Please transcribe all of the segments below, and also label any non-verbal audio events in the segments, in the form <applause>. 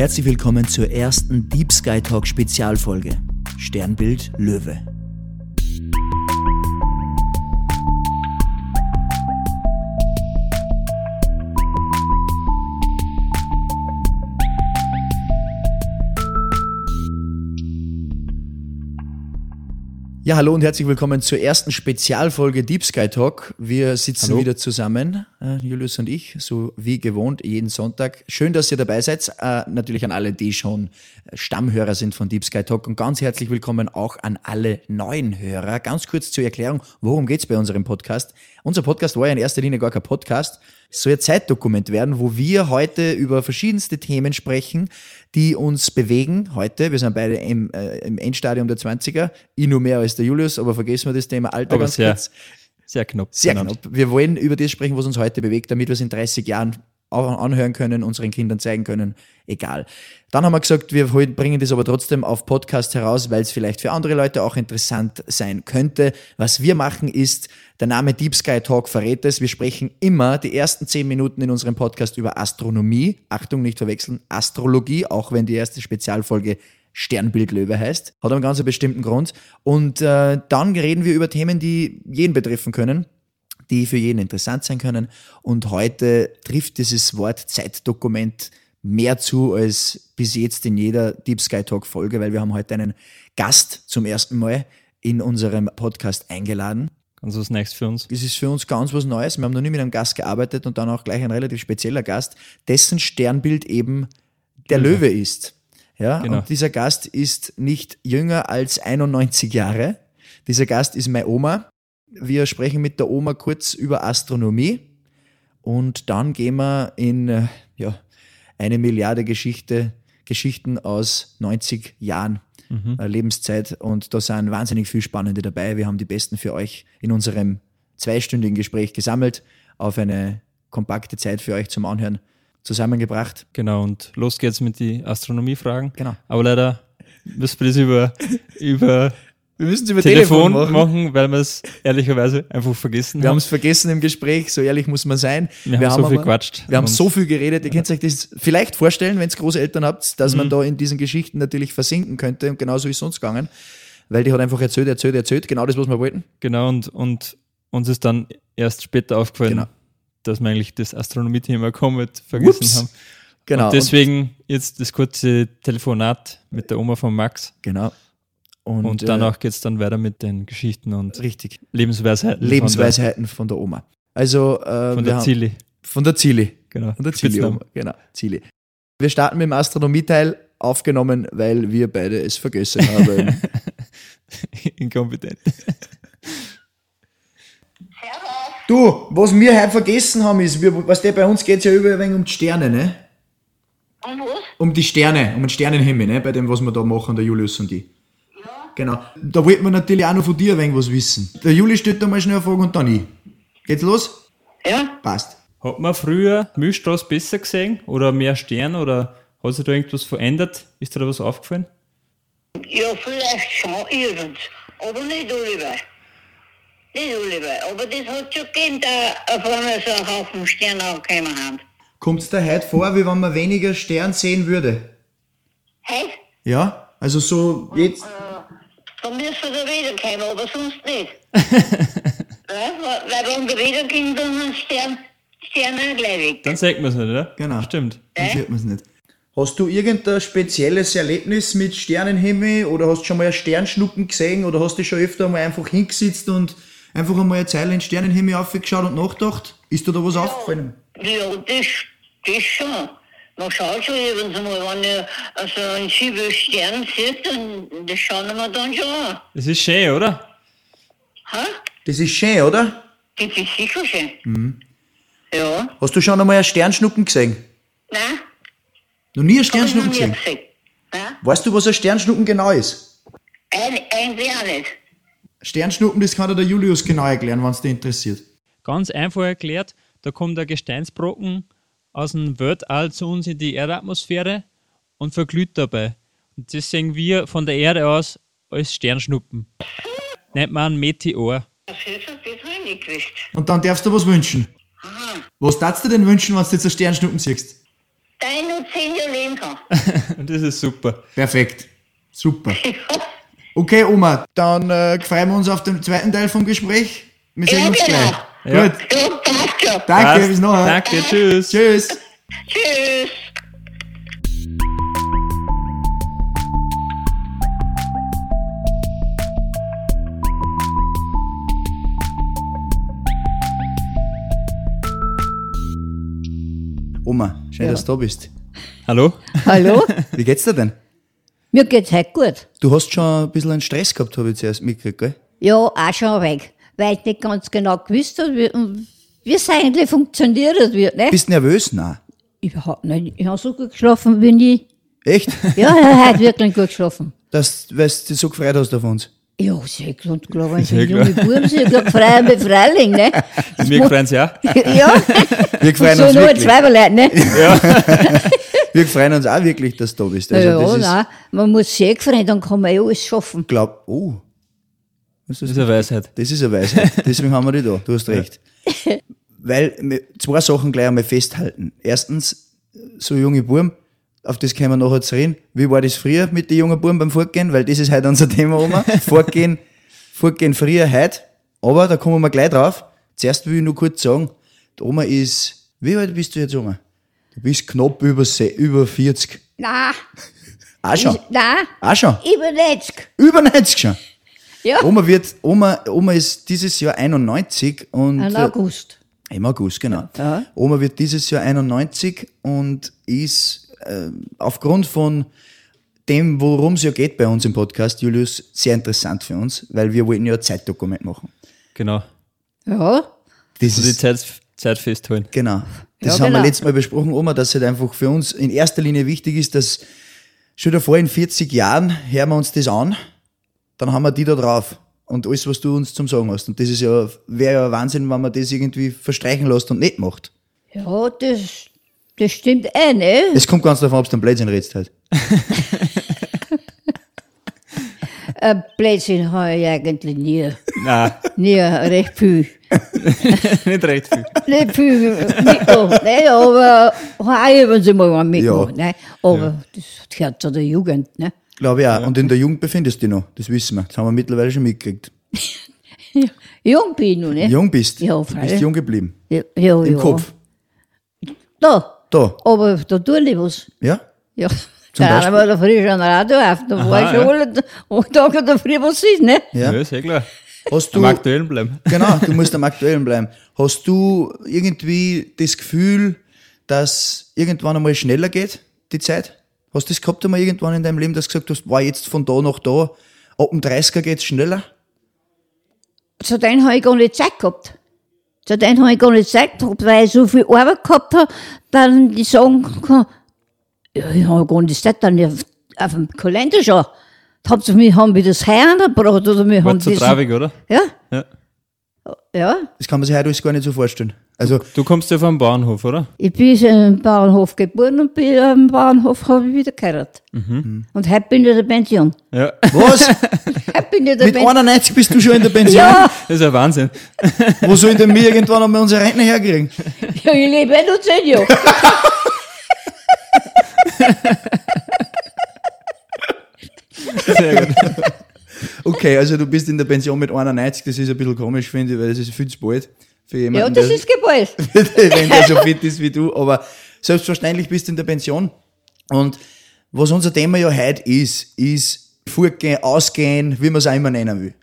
Herzlich willkommen zur ersten Deep Sky Talk Spezialfolge. Sternbild Löwe. Ja, hallo und herzlich willkommen zur ersten Spezialfolge Deep Sky Talk. Wir sitzen Hallo. wieder zusammen, äh, Julius und ich, so wie gewohnt, jeden Sonntag. Schön, dass ihr dabei seid. Äh, natürlich an alle, die schon Stammhörer sind von Deep Sky Talk und ganz herzlich willkommen auch an alle neuen Hörer. Ganz kurz zur Erklärung, worum geht's bei unserem Podcast? Unser Podcast war ja in erster Linie gar kein Podcast, es soll ein Zeitdokument werden, wo wir heute über verschiedenste Themen sprechen, die uns bewegen heute. Wir sind beide im, äh, im Endstadium der 20er. Ich nur mehr als der Julius, aber vergessen wir das Thema Alter Aber ganz sehr, kurz. sehr knapp. Sehr benannt. knapp. Wir wollen über das sprechen, was uns heute bewegt, damit wir es in 30 Jahren anhören können, unseren Kindern zeigen können, egal. Dann haben wir gesagt, wir bringen das aber trotzdem auf Podcast heraus, weil es vielleicht für andere Leute auch interessant sein könnte. Was wir machen ist, der Name Deep Sky Talk verrät es. Wir sprechen immer die ersten zehn Minuten in unserem Podcast über Astronomie. Achtung, nicht verwechseln, Astrologie, auch wenn die erste Spezialfolge Sternbild Löwe heißt. Hat einen ganz bestimmten Grund. Und äh, dann reden wir über Themen, die jeden betreffen können die für jeden interessant sein können. Und heute trifft dieses Wort Zeitdokument mehr zu als bis jetzt in jeder Deep Sky Talk Folge, weil wir haben heute einen Gast zum ersten Mal in unserem Podcast eingeladen. Ganz was Neues für uns. Das ist für uns ganz was Neues. Wir haben noch nie mit einem Gast gearbeitet und dann auch gleich ein relativ spezieller Gast, dessen Sternbild eben der Löwe ist. Ja, Genau. und dieser Gast ist nicht jünger als 91 Jahre. Dieser Gast ist meine Oma. Wir sprechen mit der Oma kurz über Astronomie und dann gehen wir in äh, ja, eine Milliarde Geschichte, Geschichten aus 90 Jahren äh, Lebenszeit und da sind wahnsinnig viel Spannende dabei. Wir haben die besten für euch in unserem zweistündigen Gespräch gesammelt, auf eine kompakte Zeit für euch zum Anhören zusammengebracht. Genau, und los geht's mit die Astronomiefragen. Genau. Aber leider müssen wir das über, über Wir müssen es über Telefon, machen. weil wir es ehrlicherweise einfach vergessen Wir haben haben. es vergessen im Gespräch, so ehrlich muss man sein. Wir haben so viel gequatscht. Wir haben so viel geredet. Ihr könnt euch das vielleicht vorstellen, wenn ihr Großeltern habt, dass Mhm. man da in diesen Geschichten natürlich versinken könnte. Und genauso ist es uns gegangen. Weil die hat einfach erzählt, erzählt, erzählt. Genau das, was wir wollten. Genau, und, und uns ist dann erst später aufgefallen, Genau. dass wir eigentlich das Astronomie-Thema komplett vergessen Ups. haben. Genau. Und deswegen jetzt das kurze Telefonat mit der Oma von Max. genau. Und, Und, äh, danach geht's dann weiter mit den Geschichten und richtig. Lebensweisheiten. Lebensweisheiten von der Oma. Also, äh, Von der, von der haben- Zilli. Von der Zili. Genau. Von der Zili. Oma. Genau, Zili. Wir starten mit dem Astronomieteil aufgenommen, weil wir beide es vergessen haben. <laughs> Inkompetent. du, was wir heute vergessen haben, ist, wir, was der bei uns geht ja über um die Sterne, ne? Und was? Um die Sterne, um den Sternenhimmel, ne? Bei dem, was wir da machen, der Julius und ich. Genau. Da wollten wir natürlich auch noch von dir ein wenig was wissen. Der Juli stellt da mal schnell eine Frage und dann ich. Geht's los? Ja? Passt. Hat man früher Milchstraße besser gesehen oder mehr Stern oder hat sich da irgendwas verändert? Ist dir da was aufgefallen? Ja, vielleicht schon irgend. Aber nicht alle. Nicht alle. Aber das hat schon gegeben, da einmal so ein Haufen Sterne angekommen haben. Kommt's dir heute vor, wie wenn man weniger Stern sehen würde? Hey? Ja? Also so jetzt. Dann müsste er wiederkommen, aber sonst nicht. ja, weil wenn der wiederkommt, dann sind Stern, Sterne gleich weg. Dann sagt man es nicht, oder? Genau. Stimmt. Dann sieht man's nicht. Hast du irgendein spezielles Erlebnis mit Sternenhimmel oder hast du schon mal ein Sternschnuppen gesehen oder hast du schon öfter mal einfach hingesetzt und einfach einmal eine Zeile in den Sternenhimmel aufgeschaut und nachgedacht? Ist dir da was aufgefallen? Ja, das, das schon. Man schaut schon übrigens mal, wenn ihr also einen sieben Stern sieht, dann das schauen wir dann schon an. Es ist schön, oder? Ha? Das ist schön, oder? Das ist sicher schön. Ja. Hast du schon einmal einen Sternschnuppen gesehen? Nein? Noch nie einen Sternschnuppen gesehen? gesehen. Nein? Weißt du, was ein Sternschnuppen genau ist? Ein, eigentlich auch nicht. Sternschnuppen, das kann dir der Julius genau erklären, wenn es dich interessiert. Ganz einfach erklärt, da kommt der Gesteinsbrocken aus dem Weltall zu uns in die Erdatmosphäre und verglüht dabei. Und das sehen wir von der Erde aus als Sternschnuppen. Nennt man Meteor. Das ist das habe ich nicht gewusst. Und dann darfst du was wünschen. Aha. Was darfst du denn wünschen, wenn du jetzt einen Sternschnuppen siehst? Ich nur zehn Jahre leben kann. Und das ist super. Perfekt. Super. <laughs> Okay, Oma, dann äh, freuen wir uns auf den zweiten Teil vom Gespräch. Wir sehen Ja, uns genau. gleich. Ja. Gut. Ja, ja. Danke, Passt. bis nachher. Danke, tschüss. Tschüss. Tschüss. Oma, schön, dass du da bist. Hallo? Hallo? <laughs> Wie geht's dir denn? Mir geht's heute gut. Du hast schon ein bisschen einen Stress gehabt, habe ich zuerst mitgekriegt, gell? Ja, auch schon weg. Weil ich nicht ganz genau gewusst habe, wie wie es eigentlich funktioniert wird, ne? Bist nervös? Nein. Überhaupt nicht. Ich habe so gut geschlafen wie nie. Echt? <laughs> Ja, ich habe heute wirklich gut geschlafen. Dass, weil du dich so gefreut hast auf uns. Ja, sehr gut. Und klar, wenn so <laughs> Sehr junge Buben sind, ich glaube, frei mit Freiling, ne? <laughs> Wir freuen uns ja. ja, Wir freuen so uns nur wirklich. zwei Leute, ne? Wir freuen uns auch wirklich, dass du da bist. Ja, Also, ja, das ist, nein, man muss sehr freuen, dann kann man ja alles schaffen. glaub, oh, Das ist eine Weisheit. das ist eine Weisheit. <laughs> Deswegen haben wir die da. Du hast recht. <laughs> Weil, wir zwei Sachen gleich einmal festhalten. Erstens, so junge Buben, auf das können wir nachher zu reden. Wie war das früher mit den jungen Buben beim Fortgehen? Weil das ist heute unser Thema, Oma. <laughs> Fortgehen, Fortgehen früher, heute. Aber da kommen wir gleich drauf. Zuerst will ich nur kurz sagen, die Oma ist, wie alt bist du jetzt, Oma? Du bist knapp über, über 40. Nein, Auch schon. nein, Auch schon. über 90. Über 90 schon. Ja, Oma wird, Oma, Oma ist dieses Jahr 91 und im äh, August. im August, genau. Ja. Oma wird dieses Jahr 91 und ist äh, aufgrund von dem, worum es ja geht bei uns im Podcast, Julius, sehr interessant für uns, weil wir wollten ja ein Zeitdokument machen. Genau. Ja, Das Also die ist, Zeit, Zeit festhalten. genau. Das Ja, haben wir genau. letztes Mal besprochen, Oma, dass es halt einfach für uns in erster Linie wichtig ist, dass schon davor in 40 Jahren hören wir uns das an, dann haben wir die da drauf. Und alles, was du uns zum Sagen hast. Und das ist ja, wäre ja Wahnsinn, wenn man das irgendwie verstreichen lässt und nicht macht. ja, das, das stimmt eh, ne? Es kommt ganz davon, ob du einen Blödsinn redest halt. <laughs> Ein Blödsinn habe ich eigentlich nie. Nein, Nie recht viel. <laughs> nicht recht viel. Nicht viel mitgemacht, ne? aber haben sie mal mitgemacht. Ja. Ne? Aber das gehört zu der Jugend. Ne? Glaube ich auch. Und in der Jugend befindest du dich noch. Das wissen wir. Das haben wir mittlerweile schon mitgekriegt. <laughs> Jung bin ich noch, ne? Jung bist. Ja, du bist jung geblieben. Ja, ja, Im ja. Kopf. Da, Da. aber da tue ich was. Ja? Ja. Zum da Beispiel? war der früh schon Radio auf, da war Aha, ich schon ja. alle Tage da früh was ist, ne? Ja. Ja, sehr klar. Hast Am du, Aktuellen bleiben. <laughs> genau, du musst am Aktuellen bleiben. Hast du irgendwie das Gefühl, dass irgendwann einmal schneller geht, die Zeit? Hast du das gehabt einmal irgendwann in deinem Leben, dass du gesagt hast, war jetzt von da nach da, ab dem 30er geht's schneller? Zu denen habe ich gar nicht Zeit gehabt. Zu denen habe ich gar nicht Zeit gehabt, weil ich so viel Arbeit gehabt habe, dann die sagen kann, ja, ich habe gar nicht Zeit, dann auf, auf dem Kalender schon. Habt ihr mich, haben wir das gebracht oder wir haben zu das. traurig, oder? Ja, Ja. ja. Das kann man sich heute alles gar nicht so vorstellen. Also, Du kommst ja vom Bauernhof, oder? Ich bin im Bauernhof geboren und bin am Bauernhof habe ich wieder geheiratet. Mhm. Und heute bin ich in der Pension. Ja. was? <laughs> Heute bin ich in der Mit Pension. 91 bist du schon in der Pension? Ja, Das ist ja Wahnsinn. <laughs> Wo sollen denn wir irgendwann einmal unsere Rentner herkriegen? <laughs> ja, ich lebe eh noch zehn Jahre. Sehr gut. Okay, also du bist in der Pension mit 91, das ist ein bisschen komisch, finde ich, weil das ist viel zu bald für Ja, jemanden, das der, ist geballt. <laughs> wenn der so fit ist wie du. Aber selbstverständlich bist du in der Pension. Und was unser Thema ja heute ist, ist Fortgehen, Ausgehen, wie man es auch immer nennen will.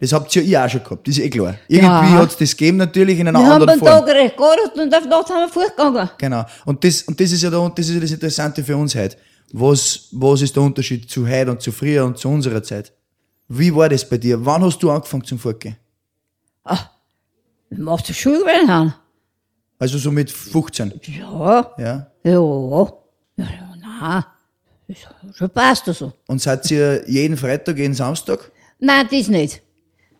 Das habt ihr ja auch schon gehabt, das ist eh klar. Irgendwie Mhm. Ja. hat es das gegeben, natürlich in einer Wir haben anderen einen Form. Tag recht gearbeitet und auf Nacht haben wir fortgegangen. Genau. Und das, und das ist ja da, das ist ja das Interessante für uns heute. Was, was ist der Unterschied zu heute und zu früher und zu unserer Zeit? Wie war das bei dir? Wann hast du angefangen zum Fortgehen? Wir machen die Schule gewesen haben. Also so mit 15. Ja, Ja. ja, ja, ja, nein. Das schon passt das so. Und seid ihr jeden Freitag, jeden Samstag? Nein, das nicht.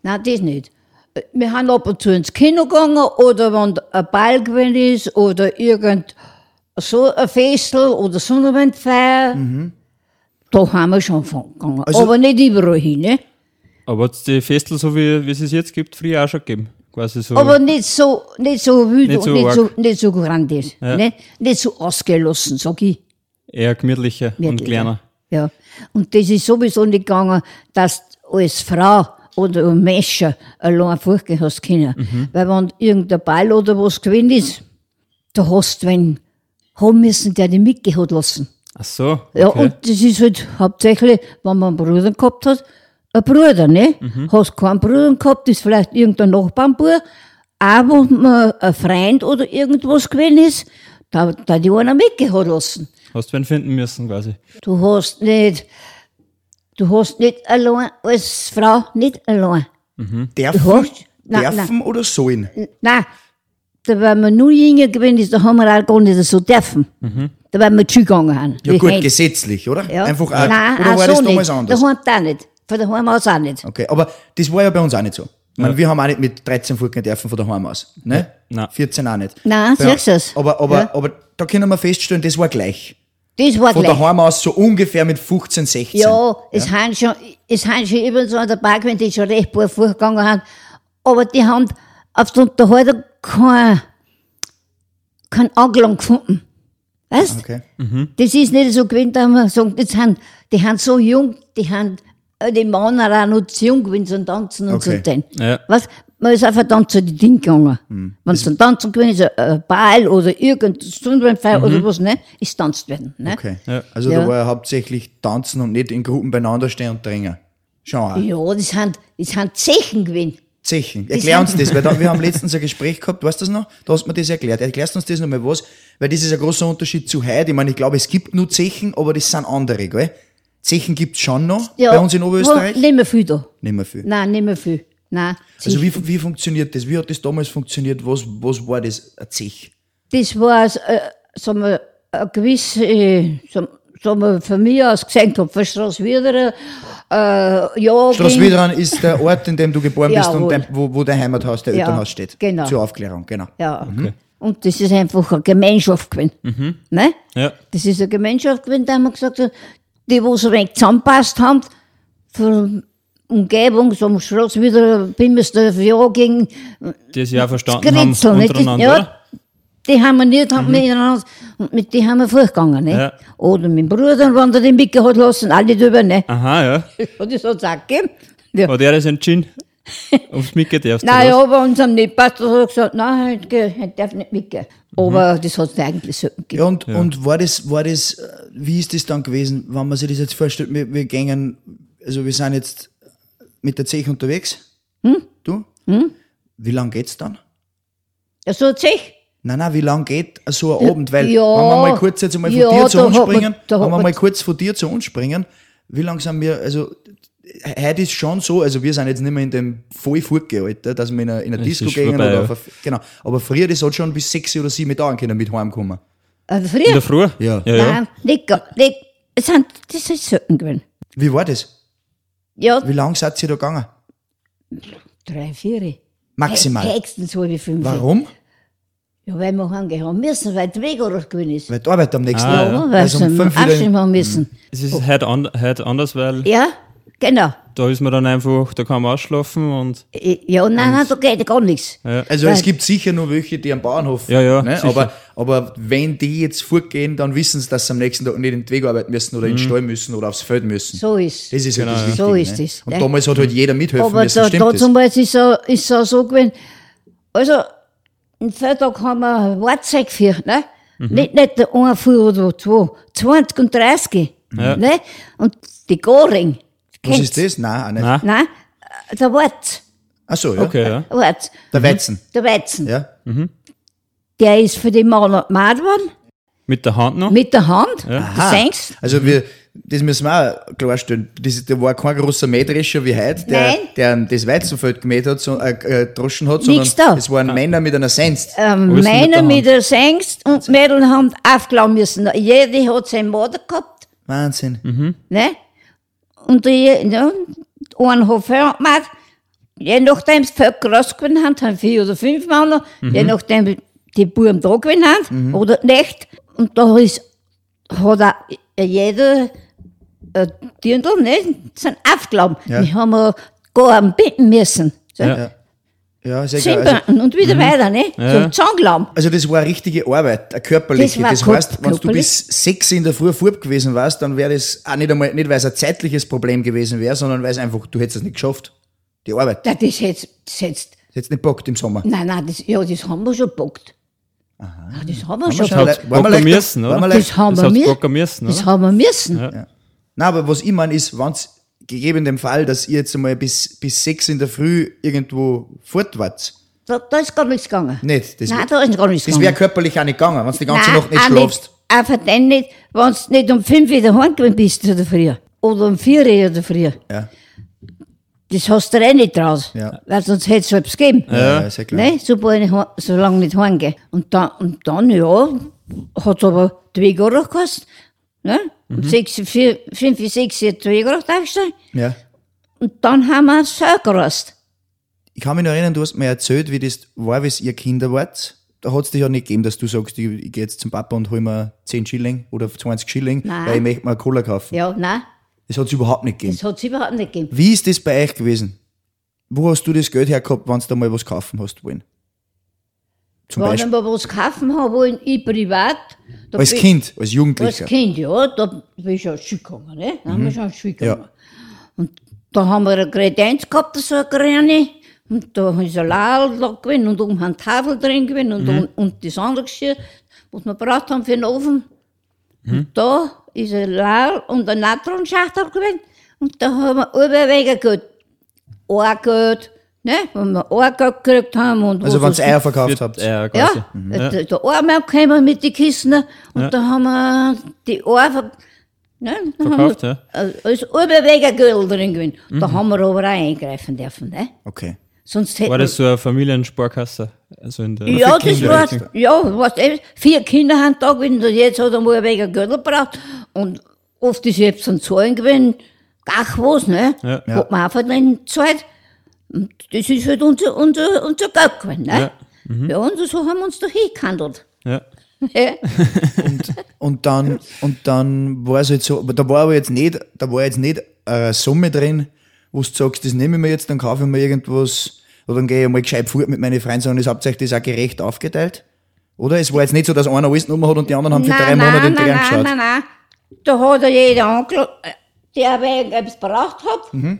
Nein, das nicht. Wir haben ab und zu ins Kino gegangen oder wenn ein Ball gewesen ist oder irgend so ein Festel oder Sonnenwindfeier. Da haben wir schon gegangen. Also- Aber nicht überall hin, ne? Aber hat es die Festel, so wie, wie es es jetzt gibt, früher auch schon gegeben? Quasi so. Aber nicht so, nicht so wild Nicht und so nicht arg. so, nicht so grandios. Ja. Ne? Nicht so ausgelassen, sag ich. Eher gemütlicher und Gemütlicher. kleiner. Ja. Und das ist sowieso nicht gegangen, dass du als Frau oder Mescher allein fortgehen hast können. Weil wenn irgendein Ball oder was gewesen ist, da hast du wen haben müssen, der dich mitgehabt lassen. Ach so. Ja, okay. und das ist halt hauptsächlich, wenn man einen Bruder gehabt hat, ein Bruder, ne? Hast keinen Bruder gehabt, ist vielleicht irgendein Nachbarnbub, auch wo man ein Freund oder irgendwas gewesen ist, da, da die einer mitgehabt lassen. Hast du wen finden müssen, quasi. Du hast nicht, du hast nicht allein, als Frau nicht allein. Du Dürfen, hast, nein, dürfen oder sollen? nein, da wenn wir nur jünger gewesen ist, da haben wir auch gar nicht so dürfen. Da wenn wir zu gegangen haben. Ja gut, Hände. gesetzlich, oder? Ja. Einfach auch. Nein, oder auch war so das damals nicht. anders? Daheim auch nicht. Von daheim aus auch nicht. Okay, aber das war ja bei uns auch nicht so. Ich meine, wir haben auch nicht mit 13 Fulken dürfen von daheim aus. Ne? Nein. 14 auch nicht. Nein, Ja, siehst du's? Aber, aber, Ja. aber da können wir feststellen, das war gleich. Das war Von gleich. daheim aus so ungefähr mit 15, 16. Ja, es haben schon, es haben schon über so dabei gewesen, die schon recht paar vorgegangen haben. Aber die haben auf der Unterhaltung kein, kein Anklang gefunden. Weißt? Okay. Das ist nicht so gewesen, da haben wir gesagt, das haben, die haben so jung, die haben, äh, die Männer auch noch zu jung gewesen zum Tanzen und Okay. so den. Ja. Was? Man ist einfach dann zu den Dingen gegangen. Wenn es zum Tanzen gewesen ist, ein- ein Ball oder irgendein Stundenfeier oder was, ne, ist tanzt werden, ne? okay. Ja. Also Ja. da war ja hauptsächlich tanzen und nicht in Gruppen beieinander stehen und drängen. Schon auch. Ja, das haben, das haben Zechen gewesen. Zechen. Erklär uns das, weil da, <laughs> wir haben letztens ein Gespräch gehabt, weißt du das noch? Da hast du mir das erklärt. Erklärst uns das nochmal was? Weil das ist ein großer Unterschied zu heute. Ich meine, ich glaube, es gibt nur Zechen, aber das sind andere, gell? Zechen gibt's schon noch Ja, bei uns in Oberösterreich. Nicht mehr viel da. Nicht mehr viel. Nein, nicht mehr viel. Nein. Also wie, wie funktioniert das? Wie hat das damals funktioniert? Was, was war das? Ein Zech? das war, äh, sagen wir, eine gewisse, äh, sagen wir, von mir aus gesehen von Straßwidere, äh, ja. Straßwiedran ist der Ort, in dem du geboren bist und dein, wo, wo dein Heimathaus, der Ja, Elternhaus steht. genau. Zur Aufklärung, genau. Ja. Und das ist einfach eine Gemeinschaft gewesen. Ne? Ja. Das ist eine Gemeinschaft gewesen, da haben wir gesagt, so, die, wo so wenig zusammenpasst haben, von Umgebung, so am Schloss wieder, Bimmesdorf, ja, gegen Das ja verstanden haben untereinander, Ja, oder? die haben wir nicht haben miteinander, und mit die haben wir vorgegangen, ne? Ja. Oder mit dem Bruder, wenn der den mitgehabt lassen, alle drüber, ne? Aha, ja. <laughs> Und das hat's auch gegeben. Ja. Hat er das entschieden? <laughs> Ob's mitgehen darfst Nein, aber uns haben nicht passt, hat er gesagt, nein, heute darf nicht mitgehen. Aber das hat's eigentlich selten gegeben. Ja, und, und war das, war das, äh, wie ist das dann gewesen, wenn man sich das jetzt vorstellt, wir, wir gehen, also wir sind jetzt mit der Zeche unterwegs. Hm? Du? Wie lang geht's dann? Ja, so hat sich. Nein, nein, wie lang geht so ein Abend? Weil, ja. wenn wir mal kurz jetzt einmal von Ja, dir zu uns hat man- springen, hat wenn wir man- mal kurz von dir zu uns springen, wie lang sind wir, also, heute ist schon so, also wir sind jetzt nicht mehr in dem voll Alter, dass wir in Es Disco gehen vorbei, oder ja. auf eine, genau. Aber früher, das hat schon bis sechs oder sieben Tage können mit heimkommen. Also In der früher? Früh? Ja. ja, ja. Nein, nicht, gar- nicht. Sind, das ist selten gewesen. Wie war das? Ja, Wie lang seid ihr da gegangen? drei, vier. Maximal. Höchstens halbe fünf. Warum? Ja, weil wir heimgehen haben müssen, weil der Weg oder gewesen ist. Weil die Arbeit am nächsten Ah, Tag. ja. weil Also sie um fünf wieder abstimmen haben müssen. Es ist heute, an, heute anders, weil Ja, genau. da ist man dann einfach, da kann man ausschlafen und Ja, nein, nein, da geht gar nichts. Also Weil- es gibt sicher nur welche, die am Bauernhof, Ja, ja, ne? aber, aber wenn die jetzt fortgehen, dann wissen sie, dass sie am nächsten Tag nicht in den Weg arbeiten müssen oder in den Stall müssen oder aufs Feld müssen. So ist Das ist ja das Wichtige. So ist ne? es, Und ne? damals hat halt jeder mithelfen Aber müssen, da, stimmt da zum Beispiel ist es ist es so gewesen, also, einen Freitag haben wir Wahrzeit geführt, ne? Mhm. Nicht, nicht eine Fuhr oder zwei, 20 und 30, Ja. ne? Und die Goring. Was ist das? Nein, auch nicht. Nein. Nein, äh, der Wart, Ach so, ja. Okay, ja. Wart, Der Weizen. der Weizen, Ja. der ist für die Männer gemacht worden, Mit der Hand noch? mit der Hand, Aha. du Also wir, das müssen wir auch klarstellen. Das, da war kein großer Mähdrescher wie heute, der, Nein. der das Weizenfeld gemäht hat, so, äh, äh, droschen hat, sondern Nichts da. es waren Männer mit einer Senst. ähm, Alles mit der Männer Hand. mit der Sengst und Mädel haben aufklauen müssen. Jeder hat seinen Motor gehabt. Wahnsinn. Mhm. Ne? Und die, ja, einen hat vier gemacht. Je nachdem, es viel groß gewonnen haben, haben vier oder fünf Männer. Mhm. Je nachdem, die Buben da gewonnen haben oder nicht. Und da ist, hat auch jeder ein Dirndl, ne? sind aufgelaufen. Ja. Wir haben gar Bitten müssen. So. Ja. Ja. Zehn egal. Also, und wieder weiter, ne? Ja. Zum Zangenlamm. also das war eine richtige Arbeit, eine körperliche. Das Das, heißt, wenn du bis sechs in der Früh Furb gewesen warst, dann wäre das auch nicht einmal, nicht weil es ein zeitliches Problem gewesen wäre, sondern weil es einfach, du hättest es nicht geschafft. Die Arbeit. Ja, das das hätt's, Das hättest nicht bockt im Sommer. nein, nein, das, ja, das haben wir schon gebockt. Aha. Ja, das haben wir schon schon le- waren wir müssen, oder? Das haben Das wir müssen, das haben wir müssen. Nein, aber was ich meine ist, wenn es gegeben dem Fall, dass ihr jetzt einmal bis, bis sechs in der Früh irgendwo fort wart, Da, da ist gar nichts gegangen. nicht, das, Nein, da ist gar nichts das gegangen. wäre körperlich auch nicht gegangen, wenn du die ganze Nein, Nacht nicht auch schlafst. Einfach dann nicht, wenn du nicht um fünf wieder heimgekommen bist oder früher. Oder um vier oder früher. Ja. Das hast du eh nicht draus. Ja. Weil sonst hätte es etwas gegeben. Ja, ist ja klar. Ne? Sobald ich, heim- so lange nicht heimgehe. Und dann, und dann, ja, hat es aber zwei Jahre gekostet. Ne? Mhm. Und sechs, vier, fünf, sechs, Jahre aufgestellt. Ja. Und dann haben wir es gerast. Ich kann mich noch erinnern, du hast mir erzählt, wie das war, wie ihr Kinder wart. Da hat es dich ja nicht gegeben, dass du sagst, ich, ich gehe jetzt zum Papa und hol mir 10 Schilling oder 20 Schilling, Nein. weil ich möchte mir Cola kaufen. Ja, nein, Das hat es überhaupt nicht gegeben. das hat es überhaupt nicht gegeben. Wie ist das bei euch gewesen? Wo hast du das Geld hergehabt, wenn du da mal was kaufen hast wollen? Zum Wenn ich Beispiel. mir was kaufen habe wollen, ich privat. Als Kind, als Als Jugendlicher. Kind, ja, da bin ich schon gegangen, ne? Da haben wir schon Schule Ja. gegangen. Und da haben wir eine Kredenz gehabt, so eine kleine. Und da ist ein Lal da gewesen und oben eine Tafel drin gewesen und, und, und das andere Geschirr, was wir gebraucht haben für den Ofen. Und da ist ein Lal und ein Natronschachtel gewesen. Und da haben wir überwegen Geld. Ein Geld, ne? Wenn wir Geld gekriegt haben und Also wenn ihr Eier verkauft habt. Ja, ja, quasi. da, da Arme gekommen mit den Kisten und da haben wir die Eier ver ne, Verkauft, ja. wir, äh, ist überwegen Geld drin gewesen. Da haben wir aber auch eingreifen dürfen, ne? Okay. Sonst War das so eine Familiensparkasse? Also in der ja, das war, ja, was, vier Kinder haben da gewesen und jetzt hat er mal wegen Geld gebraucht und oft ist jetzt ein Zahlen gewesen, gar was, ne? Ja. Hat man einfach dann gezahlt. Und das ist halt unser, unser, unser Geld gewesen, ne? Ja, und so haben wir uns da hingehandelt. Ja. <laughs> Ja. Und dann, und dann war es halt so, aber da war aber jetzt nicht, da war jetzt nicht eine Summe drin, wo du sagst, das nehme ich mir jetzt, dann kaufe ich mir irgendwas, oder dann gehe ich mal gescheit fort mit meinen Freunden, sondern es hauptsächlich das auch gerecht aufgeteilt. Oder? Es war jetzt nicht so, dass einer alles genommen hat und die anderen haben für drei Monate in nein, den nein, geschaut. nein, nein. Da hat er jeder angeschaut, der wegen etwas gebraucht hat. Mhm.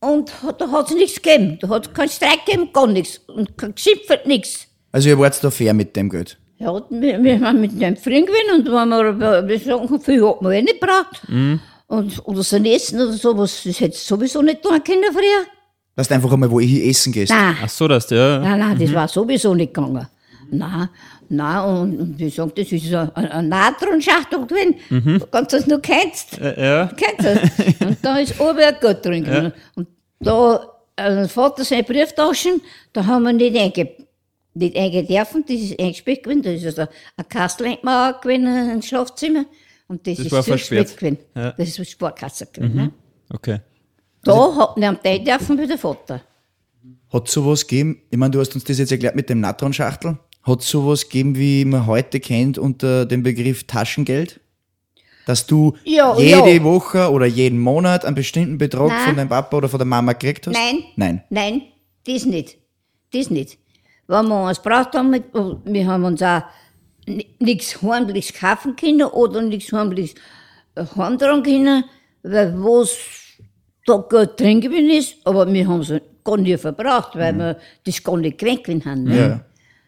Und da hat es nichts gegeben. Da hat es keinen Streik gegeben, gar nichts. Und kein Geschimpft, nichts. Also ihr wart da fair mit dem Geld. Ja, wir, wir haben mit dem Freund gewesen und wenn wir, wir sagen, viel hat man eh nicht gebraucht. Mhm. Und, oder so ein Essen oder sowas, das hätte sowieso nicht tun können früher. Dass du einfach einmal wo ich essen gehst. Nein. Ach so, dass der. Nein, nein, das war sowieso nicht gegangen. Nein, nein, und, und wie gesagt, das ist ein, ein, ein Natronschachtel gewesen, mhm. ganz das nur kennst. Äh, ja. Kennst du? Und da ist Gott drin. gewesen. Und da, äh, Vater seine Brieftaschen, da haben wir nicht einge, nicht eingedürfen, das ist eingesperrt gewesen, da ist also ein Kastel eingemauert gewesen, ein Schlafzimmer. Und das, Das ist war zugesperrt versperrt. gewesen. Ja. Das ist eine Sparkasse gewesen. Ne? Okay. Da hat man am dürfen wie der Vater. Hat sowas gegeben, ich meine, du hast uns das jetzt erklärt mit dem Natron-Schachtel. Hat sowas gegeben, wie man heute kennt unter dem Begriff Taschengeld? Dass du Ja, jede ja. Woche oder jeden Monat einen bestimmten Betrag Nein. von deinem Papa oder von der Mama gekriegt hast? Nein. Nein. Nein, das nicht. Das nicht. Wenn wir uns braucht haben, mit- wir haben uns auch nichts heimliches kaufen können oder nichts heimliches äh, heimtragen können, weil was da Geld drin gewesen ist, aber wir haben es gar nie verbraucht, weil wir das gar nicht gewesen haben. Ne? Mhm. Ja.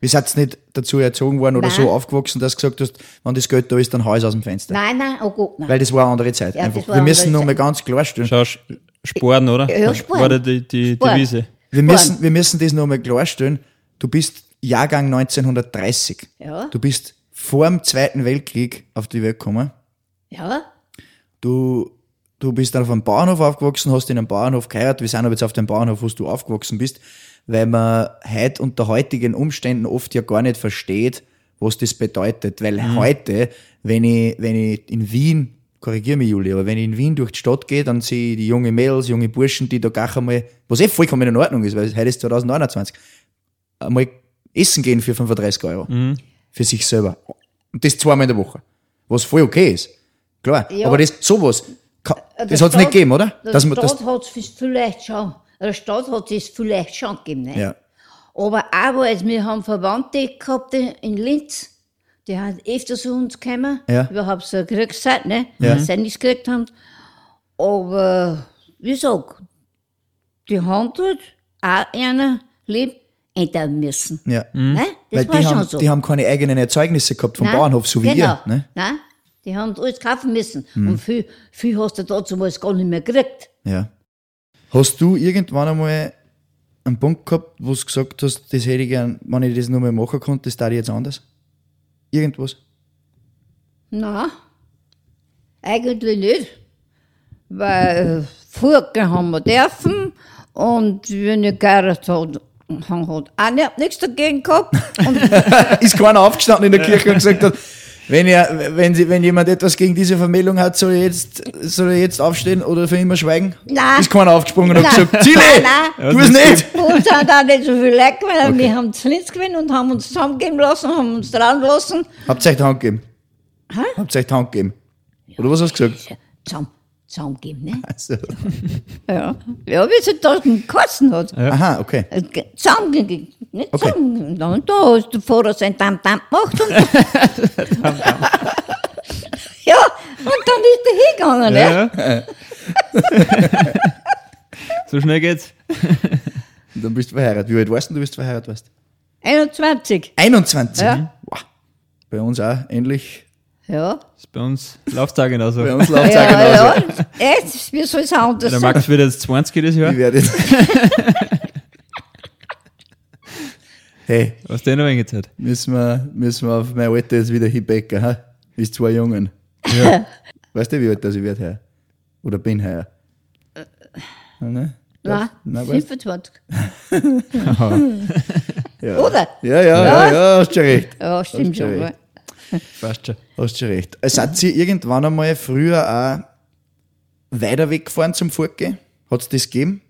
Seid ihr nicht dazu erzogen worden oder Nein. so aufgewachsen, dass du gesagt hast, wenn das Geld da ist, dann hau es aus dem Fenster? Nein, nein, oh Gott, nein. Weil das war eine andere Zeit. Ja, einfach. Wir müssen andere noch mal Zeit. ganz klarstellen. Schau, Sch- Sporen, oder? Ja, Sporen. War da die, die Sporen. Devise. Wir müssen, wir müssen das noch mal klarstellen. Du bist Jahrgang 1930. Ja. Du bist vor dem Zweiten Weltkrieg auf die Welt gekommen. Ja, Du, du bist dann auf einem Bauernhof aufgewachsen, hast in einem Bauernhof geheiratet. Wir sind aber jetzt auf dem Bauernhof, wo du aufgewachsen bist, weil man heute unter heutigen Umständen oft ja gar nicht versteht, was das bedeutet. Weil heute, wenn ich, wenn ich in Wien, korrigier mich Juli, aber wenn ich in Wien durch die Stadt gehe, dann sehe ich die junge Mädels, junge Burschen, die da gar einmal, was eh vollkommen in Ordnung ist, weil heute ist 2029, einmal essen gehen für 35 Euro. Für sich selber. Und das zweimal in der Woche. Was voll okay ist. Klar. Ja. Aber das, sowas, ka- das Der hat's nicht gegeben, oder? Man, das, Staat hat es vielleicht schon der Stadt hat es vielleicht schon gegeben. Ne? Ja. Aber auch, weil wir haben Verwandte gehabt in Linz, die haben öfter zu uns gekommen, Ja. überhaupt so eine Kriegszeit, ne? Ja. weil sie nichts gekriegt haben. Aber, wie sag, die haben dort auch einer Leben ändern müssen. Ja. Ne? Das Weil war die schon haben, so. die haben keine eigenen Erzeugnisse gehabt vom Nein, Bauernhof, so wie genau. ihr. Ne? Nein, die haben alles kaufen müssen. Mhm. Und viel, viel hast du dazu mal gar nicht mehr gekriegt. Ja. Hast du irgendwann einmal einen Punkt gehabt, wo du gesagt hast, das hätte ich gern, wenn ich das nur mal machen konnte, das da jetzt anders? Irgendwas? Nein, eigentlich nicht. Weil Furken haben wir dürfen und wenn ich geheiratet hat, haben hat auch nicht, nichts dagegen gehabt. <laughs> Ist keiner aufgestanden in der Kirche und gesagt hat, wenn, er, wenn, sie, wenn jemand etwas gegen diese Vermählung hat, soll er jetzt, soll er jetzt aufstehen oder für immer schweigen? Nein. Ist keiner aufgesprungen und Nein. gesagt, Zile, Nein, du es nicht! Uns sind auch nicht so viele Leute gewesen. Wir haben zu Linz gewesen und haben uns zusammengeben lassen, haben uns trauen lassen. Habt ihr euch die Hand gegeben? Habt ihr euch die Hand gegeben? Oder was hast du gesagt? Zusammen, zusammengeben, ne? Also. <laughs> Ja. Ja, wie sie da gekostet hat. Aha, okay. Äh, ge- Zusammengegeben. Nicht Okay. zusammengegeben. Und da hast der Pfarrer sein Tam-Tam gemacht. Und <laughs> ja, und dann ist er hingegangen, ne? Ja. <laughs> so schnell geht's. Und dann bist du verheiratet. Wie alt warst du, du bist verheiratet warst? 21. 21? Ja. Wow. Bei uns auch ähnlich. Ja. Das ist bei uns Laufzeit genauso. Bei uns läuft es auch ja, genauso. ja. Echt, wie soll es anders Der sein? Max wird jetzt 20 das Jahr. Ich werde jetzt. <laughs> hey, Was der noch eingezahlt? müssen wir, müssen wir auf mein Alter jetzt wieder hinbecken, ha? Ist zwei Jungen. Ja. <laughs> Weißt du, wie alt das ich werde heuer? Oder bin heuer? Ja, ne? Nein, Nein, weißt 25. Ja. Oder? Ja, ja, ja, ja, hast schon recht. Ja, stimmt schon. Passt schon. Hast schon recht. Äh, Seid ihr irgendwann einmal früher auch weiter weggefahren zum Fortgehen? Hat es das gegeben?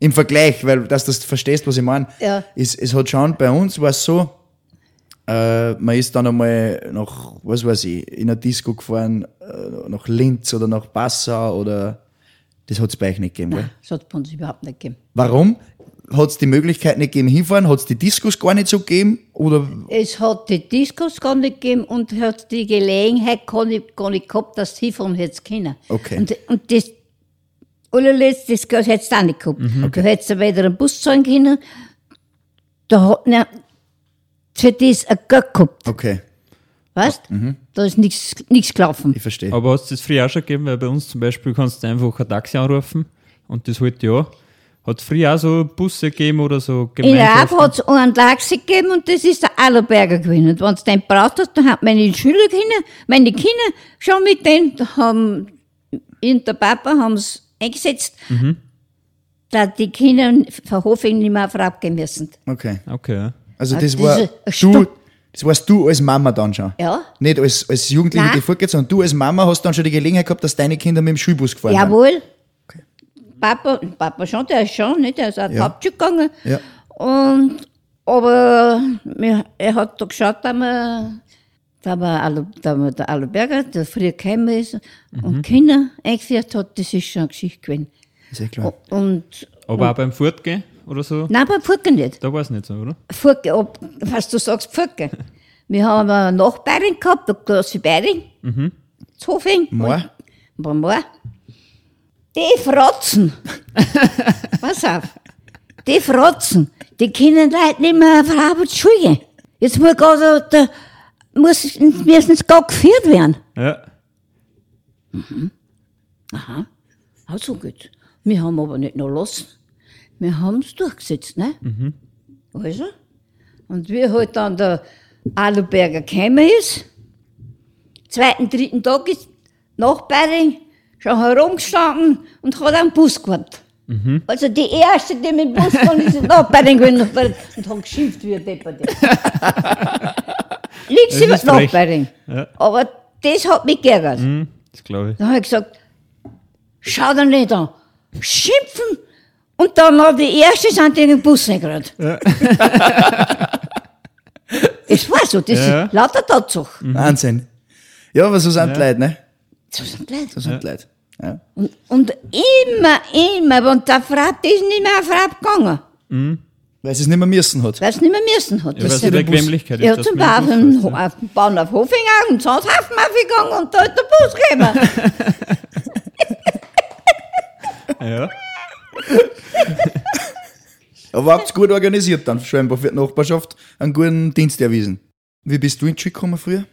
Im Vergleich, weil dass du das verstehst, was ich meine. Ja. Es, es hat schon, bei uns war es so, äh, man ist dann einmal nach, was weiß ich, in eine Disco gefahren, äh, nach Linz oder nach Passau oder das hat es bei euch nicht gegeben, gell? Das hat es bei uns überhaupt nicht gegeben. Warum? Hat es die Möglichkeit nicht gegeben, hinfahren? Hat es die Discos gar nicht so gegeben? Oder Es hat die Diskos gar nicht gegeben und hat die Gelegenheit gar nicht, gar nicht gehabt, dass sie von jetzt können. Okay. Und, und das allerletzte, das Geld hättest du auch nicht gehabt. Du hättest ja weder einen Bus zahlen können, da hat ne, für das ein Geld gehabt, okay, weißt? Da ist nichts nichts gelaufen. ich verstehe. Aber hast du das früher auch schon gegeben? Weil bei uns zum Beispiel kannst du einfach ein Taxi anrufen und das halt ja. Hat es früher auch so Busse gegeben oder so In der Ab Gemeinschaften? hat es einen Taxi gegeben und das ist der Allerberger gewesen. Und wenn du den braucht hast, dann hat meine Schüler Kinder, meine Kinder schon mit denen haben, in der Papa haben es eingesetzt, da die Kinder von Hofing nicht mehr auf abgehen müssen. Okay. Okay. Also Ah, das diese war du, das warst du als Mama dann schon. Ja. Nicht als, als Jugendliche, Nein. die fortgeht, sondern du als Mama hast dann schon die Gelegenheit gehabt, dass deine Kinder mit dem Schulbus gefahren sind. Jawohl. Papa, Papa schon, der ist schon, nicht? der ist auch Ja. Hauptschule gegangen. Ja. Und, aber er hat da geschaut, dass wir, da war Alu, der Aluberger, der früher gekommen ist und Kinder eingeführt hat, das ist schon eine Geschichte gewesen. Ist eh klar. Und, Aber auch beim Fortgehen oder so? nein, beim Furken nicht. Da war es nicht so, oder? Furke, ob, was du sagst, Furke. <laughs> Wir haben eine Nachbarin gehabt, der große Bayerin, mhm. Zofing. Moor? Moor. Die Frotzen. <laughs> Pass auf. Die Frotzen, die können Leute nicht mehr auf Arbeit schulen. Jetzt muss gerade, da muss, müssen sie gar geführt werden. Ja. Auch so gut. Wir haben aber nicht noch lassen. Wir haben es durchgesetzt, ne? Also. Und wie halt dann der Aluberger gekommen ist, zweiten, dritten Tag ist Nachbarin schon herumgestanden und hat einen Bus gewartet. Also die erste, die mit dem Bus gefahren ist, ist die Nachbarin gewesen und hat geschimpft wie ein. Liegt sie mit ist frech. Nachbarin. Ja. Aber das hat mich geärgert. Hm, das glaube ich. Dann habe ich gesagt, schau dir nicht an. Schimpfen. Und dann noch die erste sind die in den Bus reingerannt. es <laughs> war so, das Ja. ist lauter Tatsache. Wahnsinn. Ja, aber so sind die Leute, ne? So sind die Leute. So sind die Leute. Ja. Und, und immer, immer, wenn der Frab ist nicht mehr auf Frab gegangen, Weil sie es nicht mehr müssen hat. weil es nicht mehr müssen hat. Ja, weil ja der Bus- Bequemlichkeit ja, dass zum Beispiel auf dem Bahnhof Hofinger und sonst Hafen aufgegangen und da ist der Bus gekommen. ja. ja. Aber habt gut organisiert dann, scheinbar für die Nachbarschaft, einen guten Dienst erwiesen. Wie bist du in die Schule gekommen früher?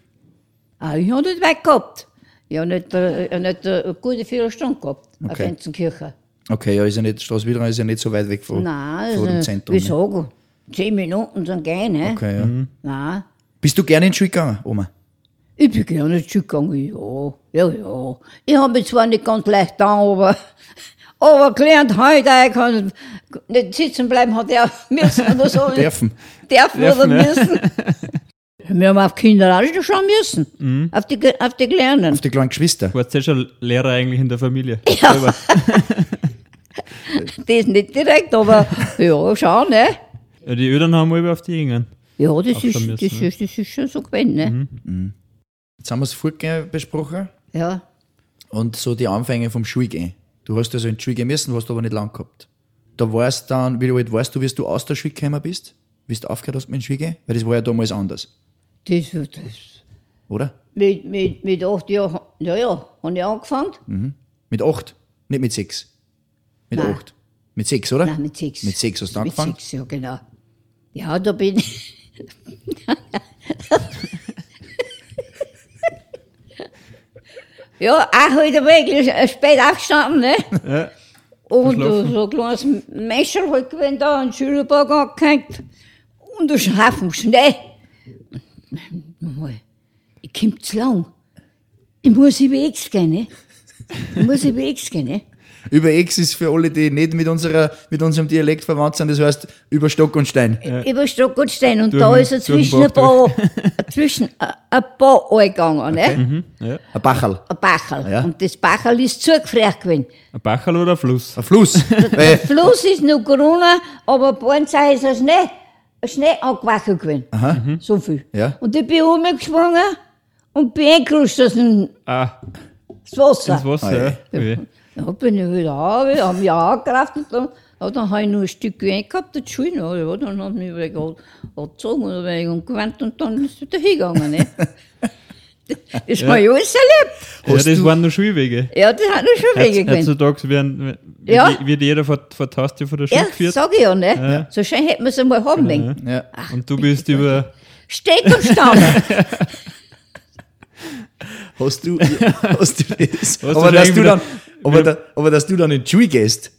ah, ich habe nicht weit gehabt. Ich habe nicht, äh, nicht äh, eine gute Viertelstunde gehabt auf Okay. Enzenkirchen. Okay, ja, ist ja nicht, Straßwidra ist ja nicht so weit weg von, Nein, von dem also, Zentrum. wie ne? sagen, zehn Minuten dann gehen, ne? Okay, ja. Nein. Bist du gerne in die Schule gegangen, Oma? Ich bin gerne zur Schule gegangen, ja. Ja, ja. Ich habe mich zwar nicht ganz leicht da, aber, <laughs> aber gelernt heute, ich kann nicht sitzen bleiben, hat er <laughs> müssen oder so. Dürfen. Dürfen oder ja. müssen. <laughs> Wir haben auf Kinder auch schon müssen. Auf die, auf die Kleinen. Auf die kleinen Geschwister. Warst du ja schon Lehrer eigentlich in der Familie? Ja. Das <laughs> nicht direkt, aber ja, schon, ne? Ja, die Eltern haben alle auf die Jungen. Ja, das, ist, schon das, müssen, ist, das ist schon so gewesen, ne? Jetzt haben wir es vorgehen besprochen Ja. und so die Anfänge vom Schulgehen. Du hast also in die Schule gehen müssen, hast du aber nicht lang gehabt. Da warst dann, wie alt warst du, wie du aus der Schule gekommen bist? Wie du aufgehört hast mit dem Schule gehen? Weil das war ja damals anders, Das, das, oder? mit, mit, mit acht Jahren, ja, ja, habe ich angefangen. Mit acht, nicht mit sechs. Mit Nein. acht. Mit sechs, oder? Nein, mit sechs. Mit sechs hast du Mit angefangen? sechs, ja, genau. Ja, da bin ich. ja, auch heute wirklich äh, spät aufgestanden, ne? Ja. Und Verschlafen. so ein kleines Mescher halt gewesen, da den Schülerberg angehängt. Und ein Haufen Schnee. Mal, Ich komm zu lang. Ich muss über X gehen, ne? Ich muss über X gehen, ne? Über X ist für alle, die nicht mit, unserer, mit unserem Dialekt verwandt sind, das heißt über Stock und Stein. über Stock und Stein. Und Durch da ist er zwischen ein paar, zwischen ein paar gegangen, ne? Ja. Ein Bachel. Ein Bachel. Ja. Und das Bachel ist zugefroren gewesen. Ein Bachel oder ein Fluss? Ein Fluss. <laughs> Der Weil, Fluss ist noch Corona, aber bei Zeit ist Schnee, ein Schnee angewachen gewesen. So viel. Ja. Und ich bin umgesprungen und bin eingerutscht aus dem Ah, das Wasser. ins Wasser. Ah, ja. Ja. Ja, bin ich wieder an, wir haben mich angegriffen. Und dann, ja, dann habe ich noch ein Stück Wein gehabt, die Schuhe noch. Ja, dann hat mich wieder angezogen und gewandt und dann ist es wieder hingegangen. Ne? <laughs> Das habe ich alles erlebt. Ja, das du- waren nur Schulwege. Ja, das hat noch schon Wege gewesen. Heutzutage werden, Ja. wird, jeder vor, vor die Haustür von der Schule Ja, geführt. sag ich ja, ne? Ja. So schön hätten wir es einmal haben denken. ja. Und du bist über. Steck und Stand. <laughs> Hast du, hast du das? Hast du aber, schon dass du dann, aber, da, aber dass du dann in die Schule gehst,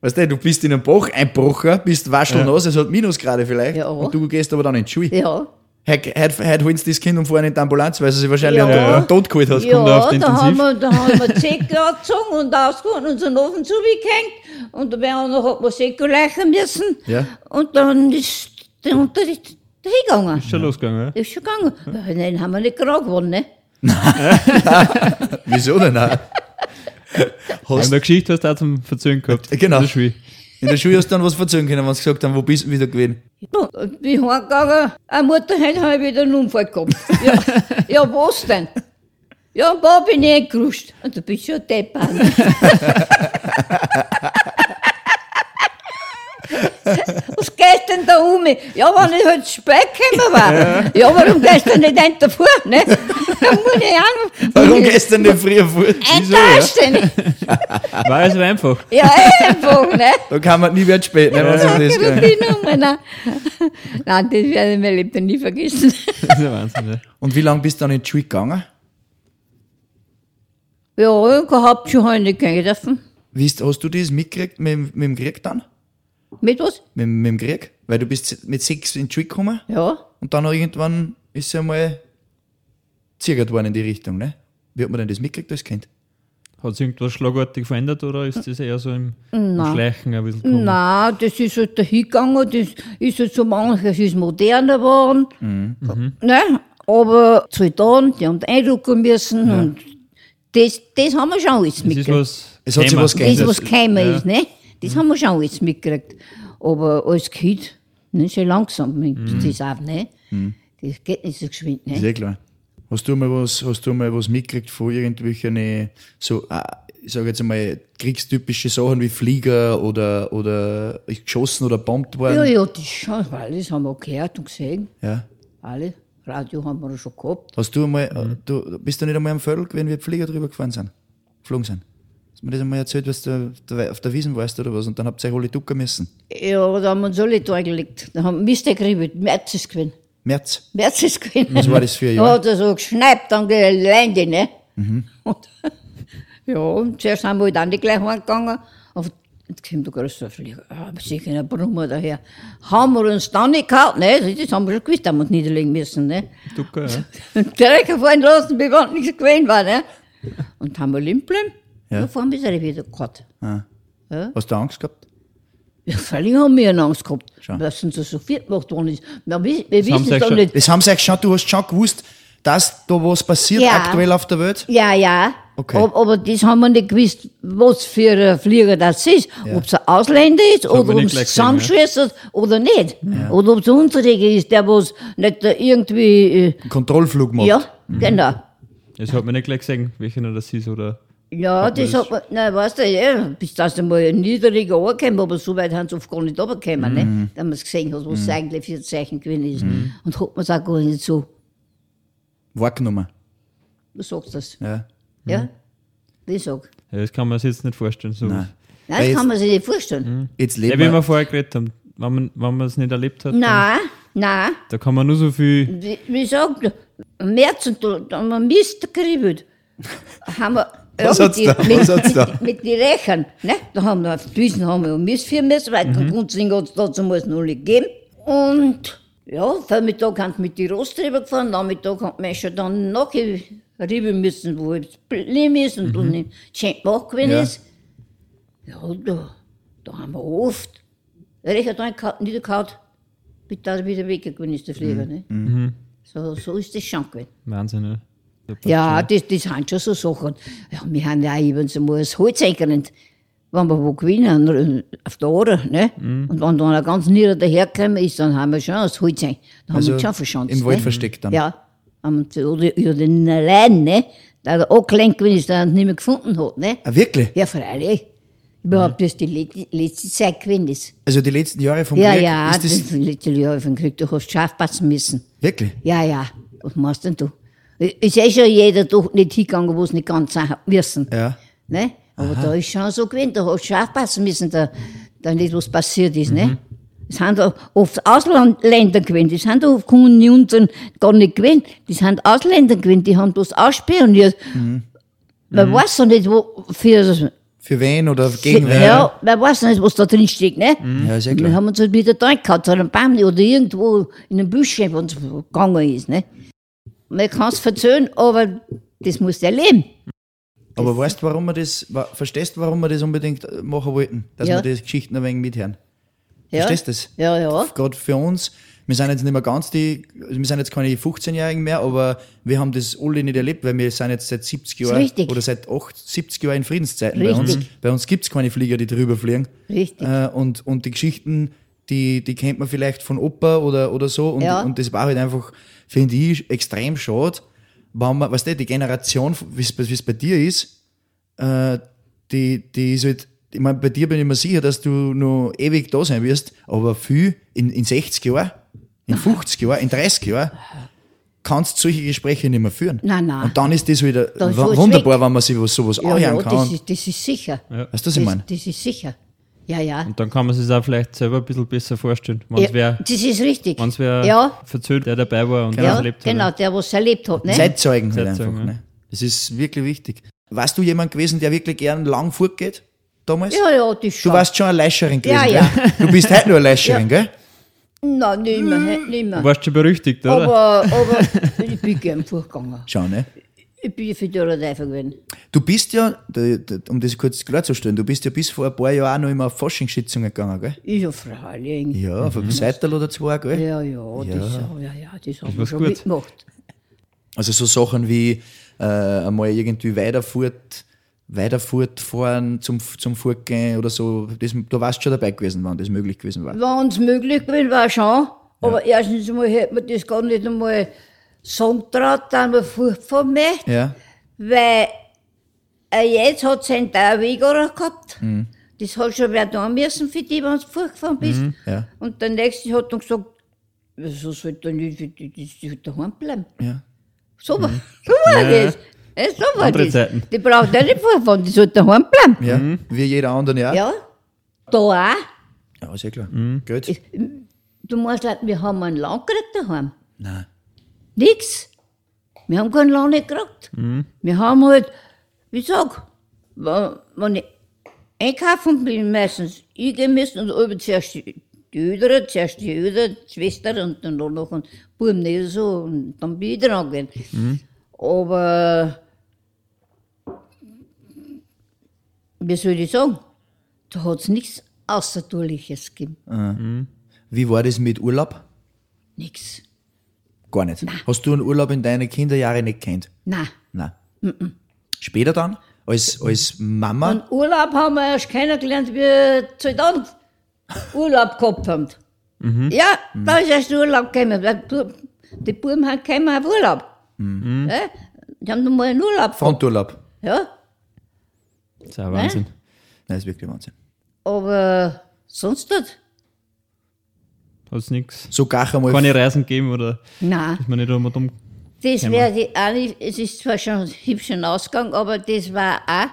weißt du, du bist in einen Bach einbrochen, bist waschelnass, es hat Minusgrade vielleicht, Ja. und du gehst aber dann in die Schule. Ja. Heute, holen sie das Kind und fahren in die Ambulanz, weil sie sich wahrscheinlich Ja. an den Tod geholt auf Ja, da haben Intensiv? wir, da haben wir Zecke angezogen und ausgeholt und unseren Ofen zugehängt. Und dabei auch noch hat man Säcke leichen müssen. Ja. Und dann ist der Unterricht hingegangen. Ist schon losgegangen, ja? Das ist schon gegangen. Ja, Den haben wir nicht gerade gewonnen, ne? <laughs> Wieso denn auch? In Hast, der Geschichte hast du auch zum Verzögern gehabt. Genau. In der Schule. In der Schule hast du dann was verzögern können, wenn sie gesagt haben, wo bist du wieder gewesen? Ja, ich bin heimgegangen. Eine Mutter heute habe ich wieder einen Unfall gehabt. Ja, <laughs> ja was denn? Ja, paar bin ich eingerutscht. Und du bist schon deppert. <laughs> Was gehst denn da um? Ja, wenn ich halt spät gekommen war. Ja, warum gehst du nicht ein davor, ne? Da muss ich auch noch... Warum gehst du denn nicht früher fort? Enttäuscht denn? War es einfach. Ja, einfach, ne? Da kann man nie wieder spät, ne, sie um das Ja, gehen. die Nummer, nein. Nein, das werde ich mein Leben nie vergessen. <laughs> Das ist ja Wahnsinn, ja. Und wie lange bist du dann in die Schule gegangen? Ja, gehabt schon heute nicht gehen dürfen. Wie ist, hast du das mitgekriegt mit, dem- mit dem Krieg dann? Mit was? Mit, mit dem Krieg? Weil du bist mit sechs in die Schule gekommen Ja. und dann irgendwann ist es einmal zirgert worden in die Richtung, ne? Wie hat man denn das mitgekriegt als Kind? Hat sich irgendwas schlagartig verändert oder ist das eher so im, im Schleichen ein bisschen gekommen? Nein, das ist halt dahingegangen, das ist halt so manches ist moderner geworden. Ne? Aber Soldaten, die haben einrücken müssen und das, das haben wir schon alles Das ist mitgekriegt. was. Es hat sich was geändert. Das, was gekommen ja. ist, ne? Das haben wir schon alles mitgekriegt. Aber als Kind, ne, schon langsam, das auch, ne? Das geht nicht so geschwind, ne? Sehr klar. Hast du mal was, hast du mal was mitgekriegt von irgendwelchen, äh, so, äh, ich sage jetzt einmal, kriegstypische Sachen wie Flieger oder, oder geschossen oder bombt worden? Ja, ja, das schon, alles haben wir gehört und gesehen. Ja. Alle. Radio haben wir schon gehabt. Hast du einmal, Mhm. äh, du bist du nicht einmal am Vögel gewesen, wie Flieger drüber gefahren sind? Geflogen sind? Hast du mir das einmal erzählt, was du da auf der Wiesen warst oder was? Und dann habt ihr euch alle ducken müssen. Ja, da haben wir uns alle da gelegt. Da haben wir Mist gekriegt. März ist gewesen. März. März ist gewesen. Was war das für ein Da Jahr? hat er so geschneit an die Lände, ne? Mhm. Und, <laughs> ja, und zuerst sind wir halt auch nicht gleich heimgegangen. Aber jetzt kommt der größere Flieger. Aber sicher ein Brummer daher. Haben wir uns dann nicht gehabt, ne? Das haben wir schon gewusst, haben wir uns niederlegen müssen, ne? Ducker, ja. Und <laughs> direkt fahren lassen, wie wenn nichts gewesen war, ne? Und haben wir liegen bleiben. Ja. Ja. Fahren wir es wieder gehabt. Ah. Ja. Hast du Angst gehabt? Ja, völlig haben wir eine Angst gehabt, dass uns so viel gemacht worden ist. Wir, wi- wir haben wissen es doch schon- nicht. Das haben sie schon, du hast schon gewusst, dass da was passiert Ja. aktuell auf der Welt? Ja, ja. Okay. Ab- Aber das haben wir nicht gewusst, was für ein Flieger das ist. Ja. Ob es ein Ausländer ist wir oder ob es Zusammenschwester ist oder nicht. Oder ob es ein Unteriger ist, der was nicht irgendwie. Einen Kontrollflug Äh, macht. ja, genau. Das hat man nicht gleich gesehen, welcher das ist, oder? Ja, Hat das hat man, nein, weißt du, ja, bis das einmal ein Niedriger angekommen, aber so weit haben sie oft gar nicht runtergekommen, ne? Da man es gesehen hat, was es eigentlich für ein Zeichen gewesen ist. Und hat man es auch gar nicht so, Wahrgenommen. du sagst das, Ja. ja? Wie ich sag. Ja, das kann man sich jetzt nicht vorstellen. So. Nein. Nein, das kann man sich nicht vorstellen. Jetzt Ja, leben wie wir wir. vorher geredet haben, wenn man, wenn man es nicht erlebt hat, dann, Nein, nein. da kann man nur so viel. Wie, wie sagt im März und da, da haben wir Mist gekriegt. haben wir, Was mit hat's die- da? Mit, Was hat's da? Mit, mit den Rächern, ne? Da haben wir auf Wiesen haben wir Mist führen müssen, weil Mhm. kein Grundsing hat es dazu muss noch nicht geben. Und, ja, Vormittag haben wir mit die Rost drüber gefahren, Nachmittag haben wir schon dann nachgerieben müssen, wo es blieben ist und dann nicht schön gemacht gewesen Mhm. Ja. ist. Ja, da, da haben wir oft Rächer da niedergehauen, bis da wieder weggegangen ist, der Flieger, ne? So, so ist das schon gewesen. Wahnsinn, ja. Da Ja, das, das sind schon so Sachen. Ja, wir haben ja eben so als Holzeigerin, wenn wir wo gewinnen, auf der Ader, ne? Mhm. Und wenn dann ein ganz nieder dahergekommen ist, dann haben wir schon als Holzeig, da haben Also wir uns schon verschanzt. im Wald ne? versteckt dann. Ja, haben oder, oder den allein, ne? Da er angelenkt gewesen ist, der er nicht mehr gefunden hat, ne? Ah, wirklich? Ja, freilich. Überhaupt, das die letzte, letzte Zeit gewesen ist. Also die letzten Jahre vom Ja, Krieg, ja, ist das das die letzte Jahre vom Krieg, du hast scharf passen müssen. wirklich? Ja, ja. Was machst denn du? Ist eh schon jeder doch nicht hingegangen, wo es nicht ganz müssen. Ja. Ne? Aber da ist schon so gewesen, da hast du schon aufpassen müssen, da, da nicht was passiert ist. Ne? Es sind auch oft Ausländer gewesen, die sind auf Kommunen gar nicht gewesen, die sind Ausländer gewesen, die haben bloß ausspioniert. Man weiß doch nicht, wo, für, Für wen oder gegen wen? ja, man weiß nicht, was da drin steht, ne? Ja, ist ja Wir klar. haben uns halt wieder da gehabt, an einem Baum oder irgendwo in einem Büschchen, wo es gegangen ist, ne? Man kann es verzögern, aber das muss der leben. Aber weißt du, warum wir das, verstehst du, warum wir das unbedingt äh, machen wollten? Dass Ja. wir die Geschichten ein wenig mithören. Ja. Verstehst du das? Ja, ja. Gerade für uns, wir sind jetzt nicht mehr ganz die, wir sind jetzt keine 15-Jährigen mehr, aber wir haben das alle nicht erlebt, weil wir sind jetzt seit 70 Jahren richtig. oder seit 8, 70 Jahren in Friedenszeiten bei uns. Richtig. Bei uns gibt es keine Flieger, die drüber fliegen. Richtig. Äh, und, und die Geschichten, die, die kennt man vielleicht von Opa oder, oder so. Und, Ja. und das war halt einfach, finde ich, extrem schade, wenn man, weißt du, die Generation, wie es bei dir ist, äh, die, die ist halt, ich meine, bei dir bin ich mir sicher, dass du noch ewig da sein wirst, aber viel in, in 60 Jahren, in <laughs> 50 Jahren, in 30 Jahren, kannst du solche Gespräche nicht mehr führen. Nein, nein. Und dann ist das wieder fällt's wunderbar, wenn man sich was, sowas Ja, anhören ja, kann. das ist, das ist sicher. Ja. weißt du, was ich meine? Das, das ist sicher. Ja, ja. Und dann kann man sich es auch vielleicht selber ein bisschen besser vorstellen. Wenn es ja wer, das ist richtig. wenn's wer ja, verzählt, der dabei war und das erlebt genau, hat. der, was es erlebt hat. Ne? Zeitzeugen halt Zeitzeugen, einfach. ja. Ne? Das ist wirklich wichtig. Warst du jemand gewesen, der wirklich gern lang fortgeht? Damals? Ja, ja, das Du schon. warst schon eine Leischerin gewesen, Ja, gell? ja. Du bist heute nur eine Leischerin, gell? Nein, nicht mehr, nicht Du mehr. warst schon berüchtigt, oder? Aber, aber ich bin gern vorgegangen. Schau, ne? Ich bin für die Teufel gewesen. Du bist ja, da- da- um das kurz klarzustellen, du bist ja bis vor ein paar Jahren auch noch immer auf Forschungssitzungen gegangen, gell? Ich ja freilich. Ja, auf einem Seital oder zwei, gell? Ja, ja, das, ja, ja, ja, das haben wir schon gut. mitgemacht. Also so Sachen wie äh, einmal irgendwie weiterfurt, weiterfurt fahren zum, zum Fortgehen oder so. Das, du warst schon dabei gewesen, wann das möglich gewesen war. Wenn es möglich gewesen war, schon. Aber erstens einmal hätte man das gar nicht einmal Songtraut dann mal furchtbar gemacht, Ja. weil <laughs> er jetzt hat seinen Dauerwegerer gehabt. Das hat schon wer da müssen für die, wenn du fortgefahren bist. Ja. Und der nächste hat dann gesagt, wieso soll der nicht, die, die, die, die daheim bleiben? Ja. So, war- so war Ja. das. Ja, so war Andere das. Zeiten. Die braucht ja nicht vorfahren, die soll daheim bleiben. Ja. Wie jeder andere, ja. Ja. Da auch. Ja, ist ja klar. Gut. Du meinst, halt, wir haben einen Land gekriegt daheim. Nein. Nix. Wir haben keinen nicht gekriegt. Wir haben halt, wie sag, wenn wenn ich einkaufen bin, meistens ich gehen müssen und oben zuerst die die Ödere, zuerst die Ödere, die Schwester und dann noch ein Buben nicht so und dann bin ich dran gehen. Aber, wie soll ich sagen, da hat es nichts Außertourliches gegeben. Wie war das mit Urlaub? Nix. Gar nicht. Hast du einen Urlaub in deinen Kinderjahren nicht kennt? Nein. Nein. Später dann? Als, als Mama? Und Urlaub haben wir erst kennengelernt, wie wir zu dann Urlaub gehabt haben. Ja, da ist erst Urlaub gekommen. weil Die Buben haben gekommen auf Urlaub. Ja, die haben noch mal einen Urlaub gehabt. Fronturlaub. Ja, Das ist ein Wahnsinn. Nein, ist wirklich Wahnsinn. aber sonst nicht. Hat es nichts. So gar einmal. Keine Reisen gegeben oder Nein, ist man nicht einmal dumm. das wäre die auch nicht, es ist zwar schon hübsch ausgegangen, aber das war auch,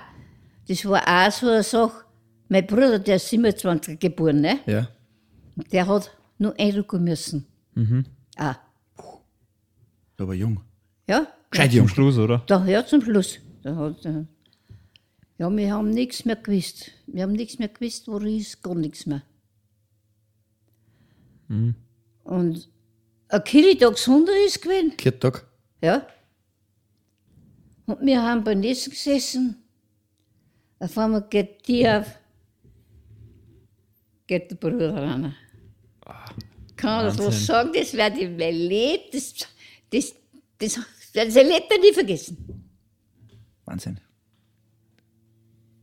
das war auch so eine Sache. Mein Bruder, der ist 27 geboren, ne? Ja. der hat nur einrücken müssen. Ah, Aber jung. ja, Gescheit Zum jung. Schluss, oder? Da, ja, zum Schluss. Da hat, äh, ja, wir haben nichts mehr gewusst. Wir haben nichts mehr gewusst, wo ist, gar nichts mehr. Und ein Kirchtag Sonntag ist gewesen, Kirchtag. ja. Und wir haben beim Essen gesessen. Auf einmal geht die auf, geht der Bruder ran. Kann man das was sagen? Das werde ich mein Leben, das, das, das, das werde ich nie vergessen. Wahnsinn.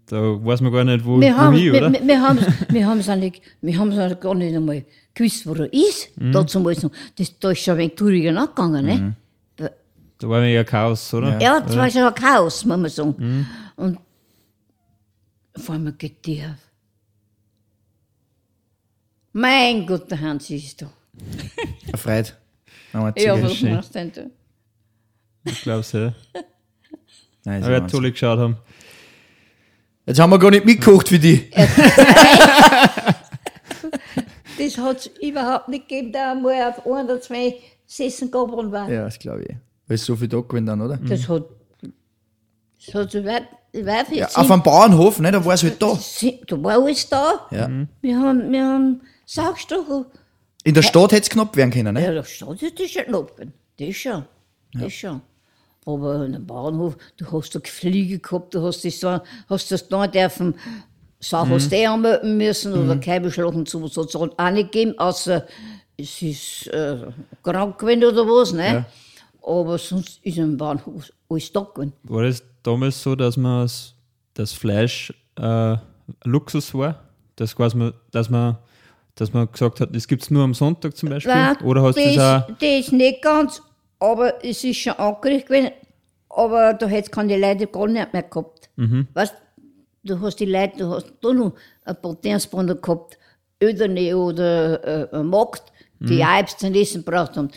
Da weiß man gar nicht, wo, Wir haben, wohin, wir, oder? wir, wir haben, wir haben es eigentlich, wir haben es eigentlich gar nicht einmal gewusst, wo er ist. Dazu mal so, das, da ist schon ein wenig trauriger nachgegangen, ne? Da, Da war ja Chaos, oder? ja, das war schon ein Chaos, muss man sagen. Und vor allem geht die auf. Mein Gott, der Hans ist da. Erfreut. Ja, was machst du denn da? Ich glaube ja. Nein, Aber er Wahnsinn. toll geschaut haben. Jetzt haben wir gar nicht mitgekocht für die. Das hat es überhaupt nicht gegeben, da einmal auf ein oder zwei Sessen gabeln war. Ja, das glaube ich. Weil es so viel da gewesen dann, oder? Das hat, das hat so weit, weit Ja, auf einem Bauernhof, ne? Da war es halt da. Da war alles da. Ja. Wir haben, wir haben Saugstocher. In der Stadt hätte es knapp werden können, ne? Ja, da steht das ist schon oben. Das schon. Das schon. Aber in einem Bauernhof, du hast da Gefliege gehabt, du hast das hast das da dürfen, Sau hast du eh anmelden müssen oder Keibeschlagen zu, so hat es auch nicht gegeben, außer es ist äh, krank gewesen oder was, ne? Aber sonst ist im Bauernhof alles da gewesen. War das damals so, dass man das- das Fleisch äh, Luxus war? Das quasi, man- dass man, dass man gesagt hat, das gibt es nur am Sonntag zum Beispiel? Nein, Oder hast du das auch. das nicht ganz, aber es ist schon angerichtet gewesen. Aber da hätte es keine Leute gar nicht mehr gehabt. Mhm. Weißt du, hast die Leute, du hast da noch ein paar Dienstbrunnen gehabt, Öderne oder äh, ein Magd, die Mhm. auch zum Essen gebraucht haben.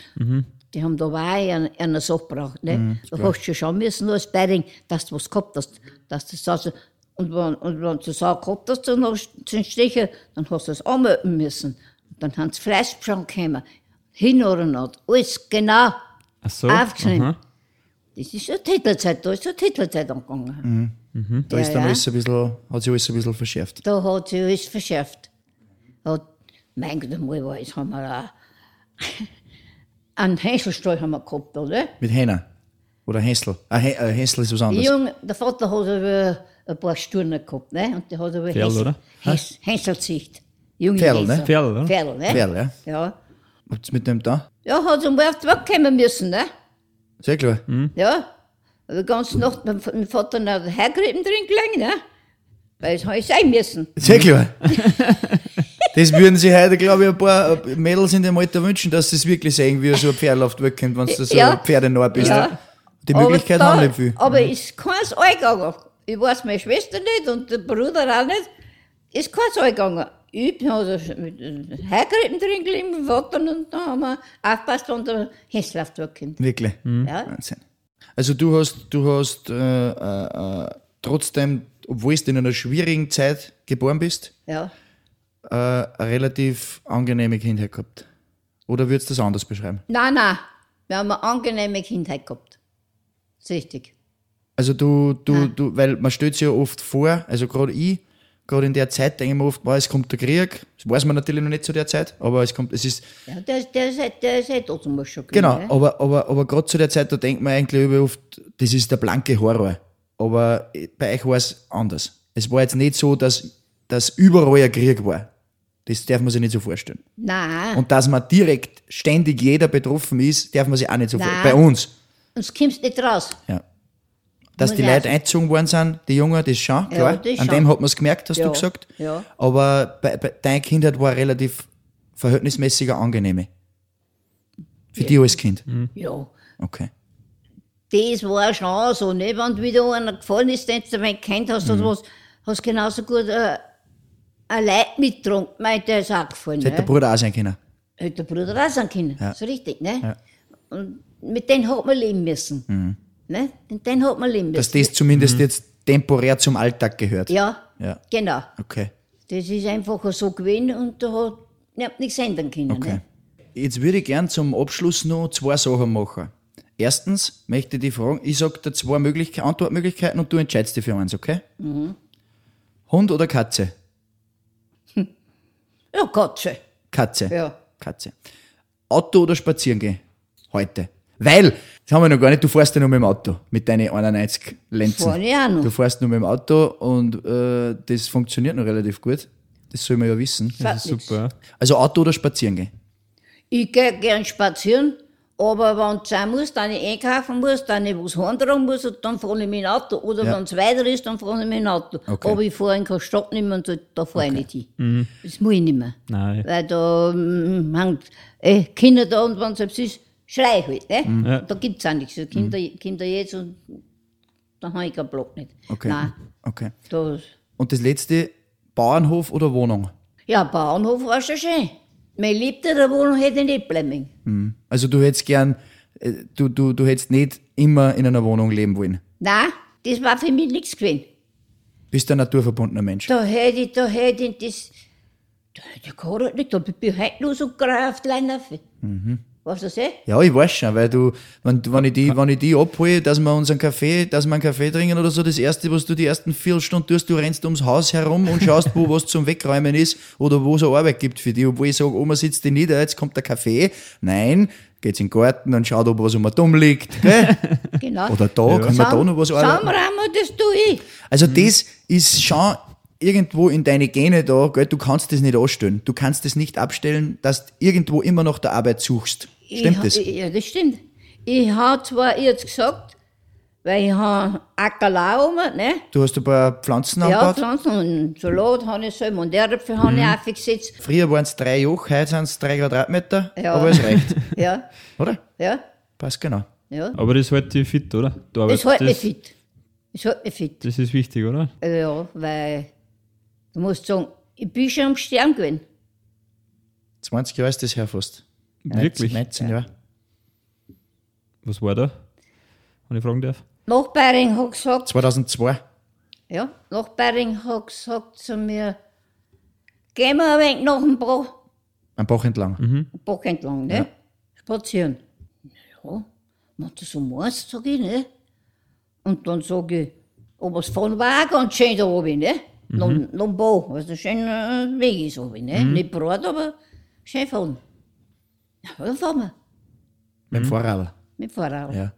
Die haben da auch eine, eine Sache gebraucht. Ne? Mhm, da hast du schon schauen müssen, nur als Beiding, dass du was gehabt hast. Dass das also, und wenn, und wenn du so gehabt hast, dann hast du Stecher, dann hast du es anmelden müssen. Dann haben sie Fleisch schon gekommen. Hin oder nicht. Alles genau so. aufgeschrieben. aha. Das ist eine Titelzeit, da ist eine Titelzeit angegangen. Da ist dann Ja, ja. alles ein bisschen, hat sich alles ein bisschen verschärft. Da hat sich alles verschärft. Hat, mein Gott, einmal war es, haben wir auch <laughs> einen Häschelstall haben wir gehabt, oder? Mit Henna. Oder Hänsel. Ah, Hä- äh, Hänsel ist was anderes. Jung, der Vater hat aber ein paar Sturnen gehabt, ne? Und der hat aber Pferd, oder? Häs, Häselsicht. Junge Pferdl, ne? Häsel. Pferdl, oder? Pferdl, ne? Pferdl, ja. Ja. Habt ihr mit dem da? Ja, hat sie mal auf die Weg kommen müssen, ne? Sehr klar. Ja. Die ganze Nacht mit dem Vater nach hergerieben drin gelegen, ne? Weil es ich sein müssen. Sehr klar. <laughs> Das würden sich heute, glaube ich, ein paar Mädels in dem Alter wünschen, dass sie es wirklich sehen, wie so ein Pferd läuft wirklich, wenn du so Ja. ein Pferdenah bist. Ja. Die Möglichkeit aber haben da- nicht viel. Aber ist keins angegangen. Ich weiß meine Schwester nicht und der Bruder auch nicht. Ist keins angegangen. Ich habe hergeritten drin gelegen mit dem Vater und da haben wir aufgepasst, wenn der Häslauf durchkommt. Wirklich. Ja. Wahnsinn. Also du hast, du hast äh, äh, äh, trotzdem, obwohl du in einer schwierigen Zeit geboren bist, Ja. äh, eine relativ angenehme Kindheit gehabt. Oder würdest du das anders beschreiben? Nein, nein. Wir haben eine angenehme Kindheit gehabt. Das ist richtig. Also du, du, du, weil man stellt sich ja oft vor, also gerade ich, gerade in der Zeit denke ich mir oft, boah, es kommt der Krieg. Das weiß man natürlich noch nicht zu der Zeit, aber es kommt, es ist, Ja, der, der, ist, der ist eh trotzdem schon genau, gewesen, aber, aber, aber gerade zu der Zeit, da denkt man eigentlich über oft, das ist der blanke Horror. Aber bei euch war es anders. Es war jetzt nicht so, dass, dass überall ein Krieg war. Das darf man sich nicht so vorstellen. Nein, Und dass man direkt ständig jeder betroffen ist, darf man sich auch nicht so vorstellen. Bei uns. sonst kommst du nicht raus. Ja. Dass Muss die Leute eingezogen worden sind, die Jungen, das schon, klar. das An schon. dem hat man es gemerkt, hast Ja, du gesagt. ja. Aber bei, bei, deine Kindheit war relativ verhältnismäßiger angenehme. Für dich als Kind. Ja. Okay. Das war schon so, nicht? Wenn wieder einer gefallen ist, den du nicht kennt hast, Mhm. oder was, hast genauso gut äh, ein Leid mitgetrunken. Meint, der ist auch gefallen. Das hätte der Ne? Bruder auch sein können. Hätte der Bruder auch sein können. Ja. So richtig, ne? Ja. Und mit denen hat man leben müssen. Ne? Mit denen hat man leben Dass müssen. das zumindest jetzt temporär zum Alltag gehört. ja, Ja. genau. Okay. Das ist einfach so gewesen und da hat ich nichts ändern können. Okay. Ne? Jetzt würde ich gern zum Abschluss noch zwei Sachen machen. Erstens möchte ich dich fragen, ich sage dir zwei Möglichkeiten, Antwortmöglichkeiten und du entscheidest dich für eins, okay? Mhm. Hund oder Katze? <laughs> Ja, Katze. Katze. Ja. Katze. Auto oder spazieren gehen? Heute. Weil, das haben wir noch gar nicht, du fährst ja nur mit dem Auto, mit deinen 91 Lenzen. Fahr ich auch noch. Du fährst nur mit dem Auto und äh, das funktioniert noch relativ gut. Das soll man ja wissen. Das ist super. Also Auto oder spazieren gehen? Ich gehe gern spazieren, aber wenn es sein muss, dann ich einkaufen muss, dann ich was heimtragen muss, und dann fahre ich mit dem Auto. Oder Ja. wenn es weiter ist, dann fahre ich mit dem Auto. Okay. Aber ich fahre in keine Stadt nicht mehr und da, fahre ich nicht hin. Das muss ich nicht mehr. Nein. Weil da mm, hängt eh, Kinder da und wenn es etwas ist, schrei halt. Ne? Ja. Da gibt es auch nichts. Also Kinder, Kinder jetzt und da habe ich keinen Block nicht. Okay. Nein, Okay. da, Und das letzte, Bauernhof oder Wohnung? ja, Bauernhof war schon schön. Mein Liebter der Wohnung hätte ich nicht bleiben. Also du hättest gern, äh, du, du, du hättest nicht immer in einer Wohnung leben wollen. Nein, das war für mich nichts gewesen. Bist ein naturverbundener Mensch. Da hätte ich, da hätte ich das, da hätte ich gar nicht, da bin ich heute los und greif auf auf. Weißt du das eh? Ja, ich weiß schon, weil du, wenn, wenn, ich die, wenn ich die abhole, dass wir unseren Kaffee, dass wir einen Kaffee trinken oder so, das erste, was du die ersten vier Stunden tust, du rennst ums Haus herum und schaust, wo was zum Wegräumen ist oder wo es eine Arbeit gibt für dich. Obwohl ich sage, Oma sitzt die nieder, jetzt kommt der Kaffee. Nein, geht's in den Garten und schaut, ob was um dumm liegt. Gell? <laughs> Genau. Oder da, kann man da noch was arbeiten. Das tue ich. Also das ist schon irgendwo in deine Gene da, gell? du kannst das nicht anstellen. Du kannst das nicht abstellen, dass du irgendwo immer noch der Arbeit suchst. Stimmt ich, das? Ja, das stimmt. Ich habe zwar jetzt gesagt, weil ich habe Ackerlau ne? Du hast ein paar Pflanzen Ja, angebaut. Pflanzen und Salat habe ich selber und Erdäpfel habe ich aufgesetzt. Früher waren es drei Joch, heute sind es drei Quadratmeter, Ja. aber es reicht, <laughs> Ja, oder? ja, Passt genau. ja. Aber das hält dich fit, oder? Du Das hält mich das, fit. Das hält mich fit. das ist wichtig, oder? Ja, weil du musst sagen, ich bin schon am Stern gewesen. 20 Jahre ist das her fast. Wirklich? 19 Jahre. Was war da? Wenn ich fragen darf? Nachbarin hat gesagt, 2002. ja, Nachbarin hat gesagt zu mir, gehen wir ein wenig nach dem Bach, Am Bach entlang. Bach entlang, ne? Spazieren. Ja, wenn du so meinst, sag ich, ne? Und dann sage ich, aber das Fahren war auch ganz schön da oben, ne? Mhm. Nach, nach dem Bach, also schön äh, Weg ist oben, ne? Nicht breit, aber schön fahren. Ja, dann fahren wir Mit dem Fahrrad. mit dem Fahrrad. Ja.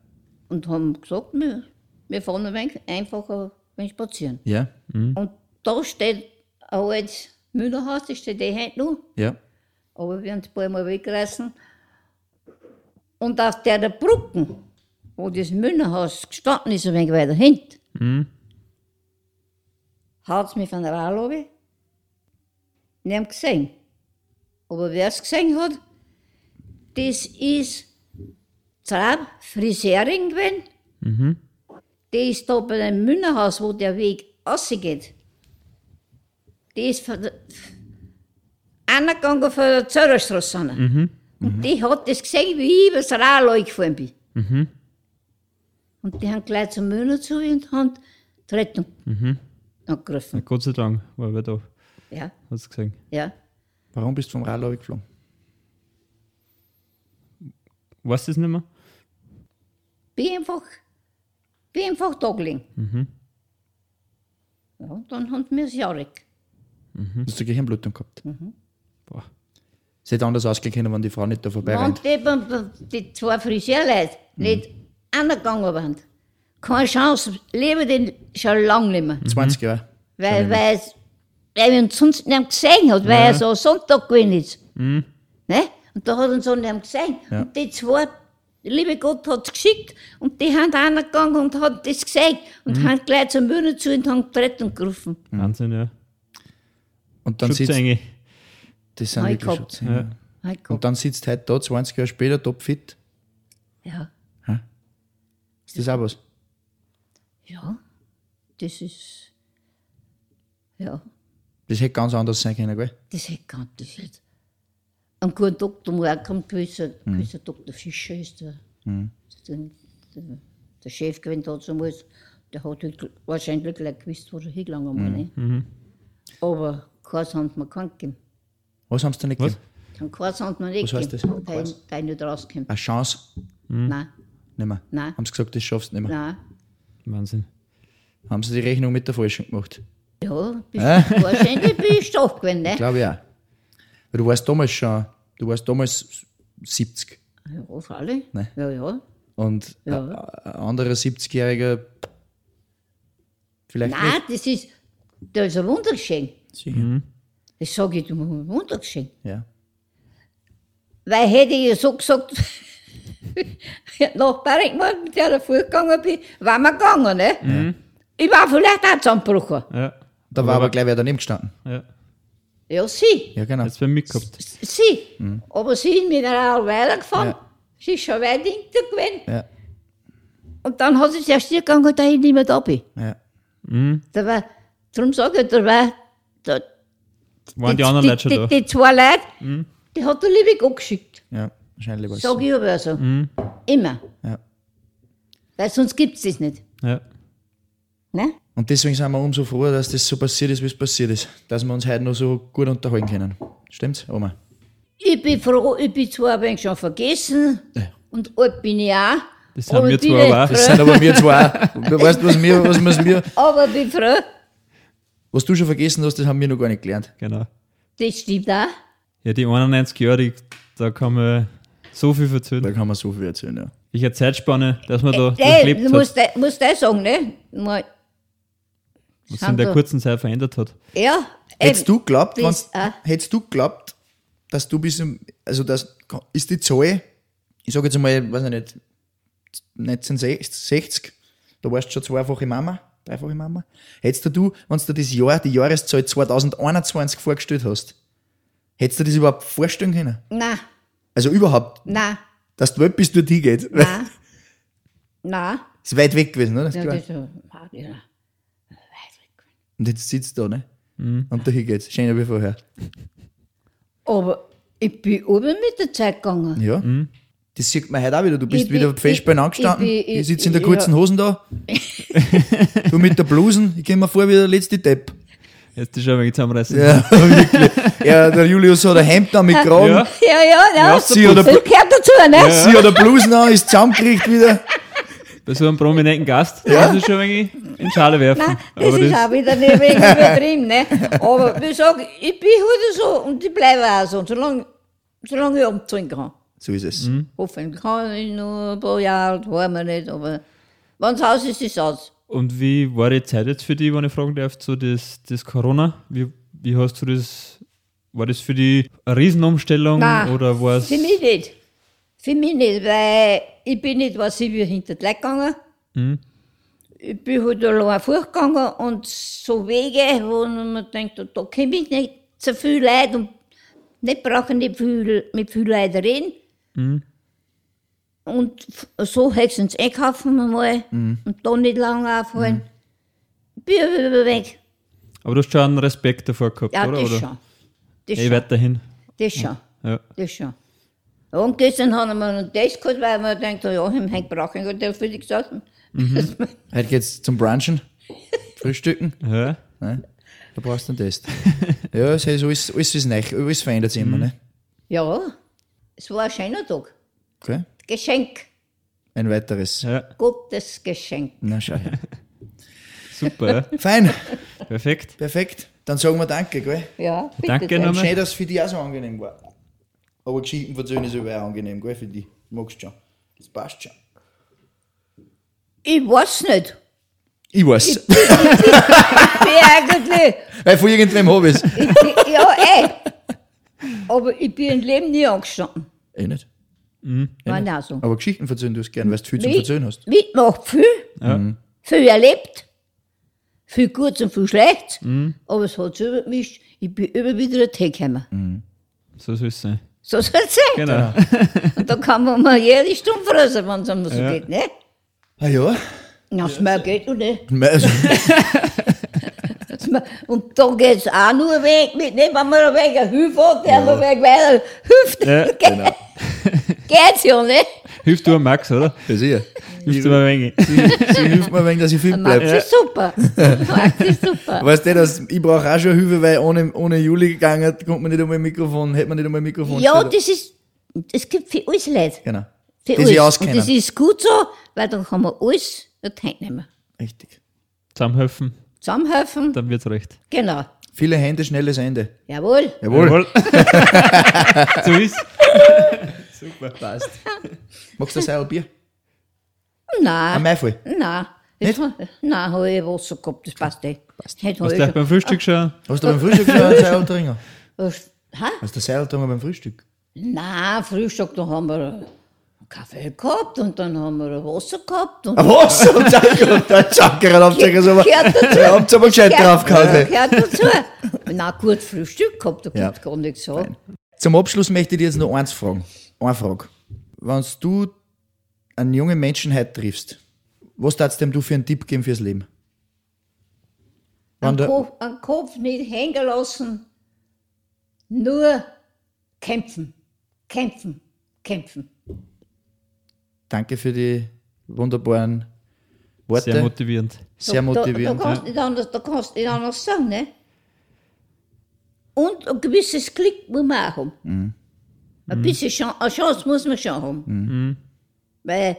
Und haben gesagt, wir, wir fahren ein wenig einfach ein wenig spazieren. Ja. Und da steht ein altes Müllerhaus, das steht eh heute noch, Ja. aber wir haben es ein paar Mal weggerissen. Und auf der, der Brücken, wo das Müllerhaus gestanden ist, ein wenig weiter hinten, hat es mich von der. Ich haben gesehen, Aber wer es gesehen hat, das ist Traub Friseurin gewesen. Die ist da bei dem Münnerhaus, wo der Weg rausgeht. Die ist von der, angegangen von der Zöllerstraße. an. Und die hat das gesehen, wie ich übers Rad gefahren bin. Und die haben gleich zum Münner zu und haben die Rettung angegriffen. Gott sei Dank war wir da. Ja, Hast du gesehen? ja. Warum bist du vom Rad geflogen? Weißt du das nicht mehr? Bin einfach, bin einfach da gelegen. Ja, dann haben wir es jahrig. Hast du Gehirnblutung gehabt? Boah. Es hätte anders ausgehen können, wenn die Frau nicht da vorbei Wenn rennt. die, die zwei Friseurleute nicht angegangen waren, keine Chance, leben den schon lange nicht mehr. 20 Jahre. Weil, weil, es- weil er uns sonst nicht gesehen hat, weil er so Sonntag gewesen ist. Ne? Und da hat uns so nicht gesehen. Ja. Und die zwei, der liebe Gott hat es geschickt und die haben angegangen und haben das gesehen und haben gleich zum Mühlen zu und haben die Rettung gerufen. Wahnsinn, ja. Und dann sitzt, das sind wirklich gehabt. Schutzengel. Ja. Und dann sitzt heute da, 20 Jahre später, topfit. Ja. Ist das auch was? ja, das ist, ja, Das hätte ganz anders sein können, gell? das hätte ganz das jetzt. Ein guter Doktor muss auch kommen, gewisser, gewisser Dr. Fischer ist der, der, der, der Chef gewesen damals. Der hat halt wahrscheinlich gleich gewusst, wo er hingelangen muss. Ne? Aber keins haben wir keinen gegeben. Was haben sie denn nicht Was? gegeben? Kein Keins haben wir nicht Was heißt gegeben. das? Der, der nicht rauskommt. Eine Chance? Nein, Nicht mehr. Nein. Haben sie gesagt, das schaffst du nicht mehr. nein. Wahnsinn. Haben sie die Rechnung mit der Falschen gemacht? Ja, bist, wahrscheinlich bin ich doch gewesen, ne? Glaube ich auch. Weil du warst damals schon, du warst damals 70. Ja, auf alle. Nein. Ja, ja. Und Ja. ein, anderer 70-Jähriger vielleicht Nein, das ist, das ist ein Wundergeschenk. nicht. Sicher. Das sage ich, du ein Wundergeschenk. Ja. Weil hätte ich ja so gesagt, <laughs> nach Bergmann, mit der ich vorgegangen bin, waren wir gegangen, ne? Ich war vielleicht auch zusammengebrochen. Ja. Da war aber gleich wer daneben gestanden. Ja. Ja, sie. Ja, genau. Jetzt bei mir gehabt. Sie. Aber sie ist mit einer weitergefahren. Ja. Sie ist schon weit hinter gewesen. Ja. Und dann hat sie sich erst hier gegangen, da ich nicht mehr da bin. Ja. Da war, darum sage ich, da war, da, Waren die anderen Leute schon die, da? die zwei Leute, die hat der liebe Gott geschickt. ja. Wahrscheinlich war es. Sag ich aber so. Immer. Ja. Weil sonst gibt es das nicht. Ja. Ne? Und deswegen sind wir umso froher, dass das so passiert ist, wie es passiert ist. Dass wir uns heute noch so gut unterhalten können. Stimmt's, Oma? Ich bin froh, ich bin zwar ein wenig schon vergessen und alt bin ich auch. Das haben aber wir ich nicht auch. Das sind aber wir zwei auch. <laughs> Du weißt, was wir, was, was wir, Aber ich bin froh, was du schon vergessen hast, das haben wir noch gar nicht gelernt. Genau. das stimmt auch. Ja, die 91 Jahre, die, da kann man so viel Da erzählen. kann man so viel erzählen, ja. Welche Zeitspanne, dass man da Ey, durchlebt du hat, musst, das- musst das sagen, ne? Mal, was sich in der kurzen Zeit verändert hat. Ja, Hättest du geglaubt, das wenn's- auch. hättest du geglaubt, dass du bis im, also das ist die Zahl, ich sage jetzt einmal, weiß ich nicht, 1960, da warst du schon zweifache Mama, dreifache Mama. Hättest du, wenn du dir das Jahr, die Jahreszahl 2021 vorgestellt hast, hättest du das überhaupt vorstellen können? Nein, Also überhaupt, nein, dass die Welt bis dorthin geht. nein. <laughs> nein. ist weit weg gewesen, oder? Ja, das ist ja, ja. Und jetzt sitzt du da, ne? Und dahin geht's. Schöner wie vorher. Aber ich bin oben mit der Zeit gegangen. Ja. Das sieht man heute auch wieder. Du bist Ich bin- wieder festbein ich- angestanden. ich Ich, bin- ich- sitze in der ja. kurzen Hosen da. <laughs> du mit der Blusen. Ich komme mir vor wie der letzte Depp. Jetzt ist schon ein wenig zusammenreißen. Ja, <laughs> wirklich. Ja, der Julius hat ein Hemd an mit Kragen. Ja. Ja, ja, ja. sie oder- das gehört dazu, ne? Sie hat eine Blusen an, ist zusammengekriegt wieder. Bei so einem prominenten Gast, ja. muss ich schon ein wenig in Schale werfen. Nein, das Aber ist das, auch wieder nicht wegen übertrieben, ne? Aber wie sage ich bin halt so und ich bleibe auch so, solange, solange ich abzahlen kann. So ist es. Hoffentlich kann ich noch ein paar Jahre, das wollen wir nicht, aber wenn es aus ist, ist es aus. und wie war die Zeit jetzt für dich, wenn ich fragen darf, so das, das Corona? Wie, wie hast du das, war das für dich eine Riesenumstellung Nein, oder war es... Für mich nicht. Für mich nicht, weil ich bin nicht, was ich wie hinter die Leute gegangen. Ich bin halt allein vorgegangen und so Wege, wo man denkt, da komme ich nicht so viel Leute und Nicht brauchen nicht viel, mit viel Leuten reden. Und f- so ins Einkaufen mal und da nicht lange aufhalten. Bin ich weg. Aber du hast schon einen Respekt davor gehabt, Ja, oder? das schon. Das Eh schon. weiterhin. Das schon. Ja. Das schon. Und gestern haben wir noch das gehabt, weil wir denkt, ja, im Heim brauche ich nicht, der für dich gesagt. Heute geht's zum Brunchen, Frühstücken. <laughs> Ja. Ne? Da brauchst du einen Test. ja, es ist alles, alles ist neu, alles verändert sich immer. Ne? Ja, es war ein schöner Tag. Okay? Geschenk. Ein weiteres. ja, Gottes Geschenk. Na, schau her. <laughs> super. Ja. Fein, Perfekt. perfekt. Dann sagen wir Danke, gell? Ja, bitte Danke nochmal. Schön, dass es für dich auch so angenehm war. Aber Geschichten verzögern ist aber auch angenehm, gell? Für dich. Du magst schon. Das passt schon. Ich weiß nicht. Ich weiß. Ich bin eigentlich, Weil von irgendwem habe ich es. ich ja, eh. Aber ich bin im Leben nie angestanden. Eh nicht. War nicht so. Aber Geschichten verzögern du es gern, weil du viel Wie- Verzögern hast. Mitmacht viel, Ja. viel erlebt, viel Gutes und viel Schlechtes. Aber es hat sich übergemischt. Ich bin immer wieder hergekommen. So soll es sein. So soll es sein. Genau. Und da kann man mal jede Stunde fressen, wenn es einmal so Ja. geht. Ne? Ah ja? Ja, es mehr geht nicht. Also, Und da geht es auch nur weg mit, nicht, wenn man ein wenig Hilfe hat, der noch weg weiter hilft. Ja, genau. Geht's ja, ne? Hilfst du am Max, oder? Ja, sicher. Hilfst du mir ein wenig? Sie, sie hilft mir, wenn dass ich fit bleibe. ist super. <laughs> Max ist super. Weißt du, dass ich brauche auch schon Hilfe, weil ohne, ohne Juli gegangen, kommt man nicht einmal ein Mikrofon, hätte man nicht einmal ein Mikrofon. Ja, das ist, das gibt für alles Leute. Genau. Für Die sich alles. auskennen. Und das ist gut so, weil dann kann man alles dort nehmen. Richtig. Zusammenhelfen, Zusammenhelfen, dann wird's recht. genau. Viele Hände, schnelles Ende. Jawohl. Jawohl. <laughs> so ist Passt. Magst du ein Bier? Ein Nein, Maifall. nein. Nicht? Das, nein, habe ich Wasser gehabt, das passt eh. Passt. Heute Hast du ich auch beim Frühstück schon? Hast du beim Frühstück schon einen <laughs> Seil trinken? schon. Hä? Hast du Seil trinken beim Frühstück? Nein, Frühstück, da haben wir einen Kaffee gehabt und dann haben wir ein Wasser gehabt. Und Was? <laughs> Und dann und dann Chakra aufsteigen, so. Gehört dazu. Ja, habt ihr aber gescheit draufgehauen. ey. Gehört dazu. Na gut, Frühstück gehabt, da Ja. gibt's gar nichts so. Zum Abschluss möchte ich dir jetzt noch eins fragen. Eine Frage. Wenn du einen jungen Menschen heute triffst, was darfst dem du für einen Tipp geben fürs Leben? Der, Kopf, am Kopf nicht hängen lassen, nur kämpfen, kämpfen, kämpfen. danke für die wunderbaren Worte. Sehr motivierend. Sehr motivierend. Da, da, kannst, nicht anders, da kannst du nicht anders sagen, ne? Und ein gewisses Glück muss man auch haben. Mhm. Ein bisschen Chance, eine Chance muss man schon haben. Weil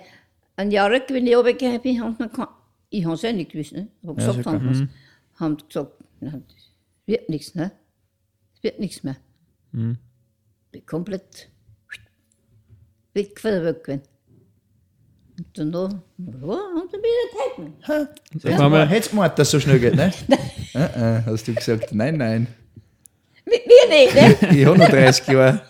ein Jahr, wenn ich runtergegangen bin, haben wir gesagt, ich habe es ja nicht gewusst, ne? Ich habe gesagt, schon haben, mhm. haben gesagt, nein, das wird nichts, ne? Es wird nichts mehr. Bin komplett weg von der Welt gewesen. Und dann, noch, ja, und dann bin ich wieder Hättest Sag du mal, hättest du gemeint, dass es so schnell geht, ne? äh, <laughs> äh, hast du gesagt, nein, nein. Mit mir nicht, ne? <laughs> Ich habe noch 30 Jahre.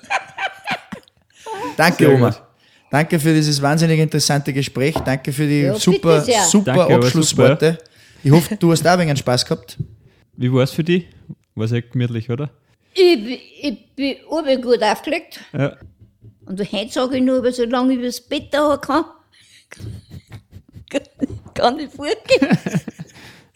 Danke, Sehr Oma. Danke für dieses wahnsinnig interessante Gespräch. Danke für die Ja, super, super Danke, Abschlussworte. Ich hoffe, du hast auch ein wenig Spaß gehabt. Wie war es für dich? War sehr gemütlich, oder? Ich, bin- ich bin oben gut aufgelegt. Ja. Und heute sage ich nur, aber solange ich das Bett da kann, <laughs> kann ich fortgehen. <laughs>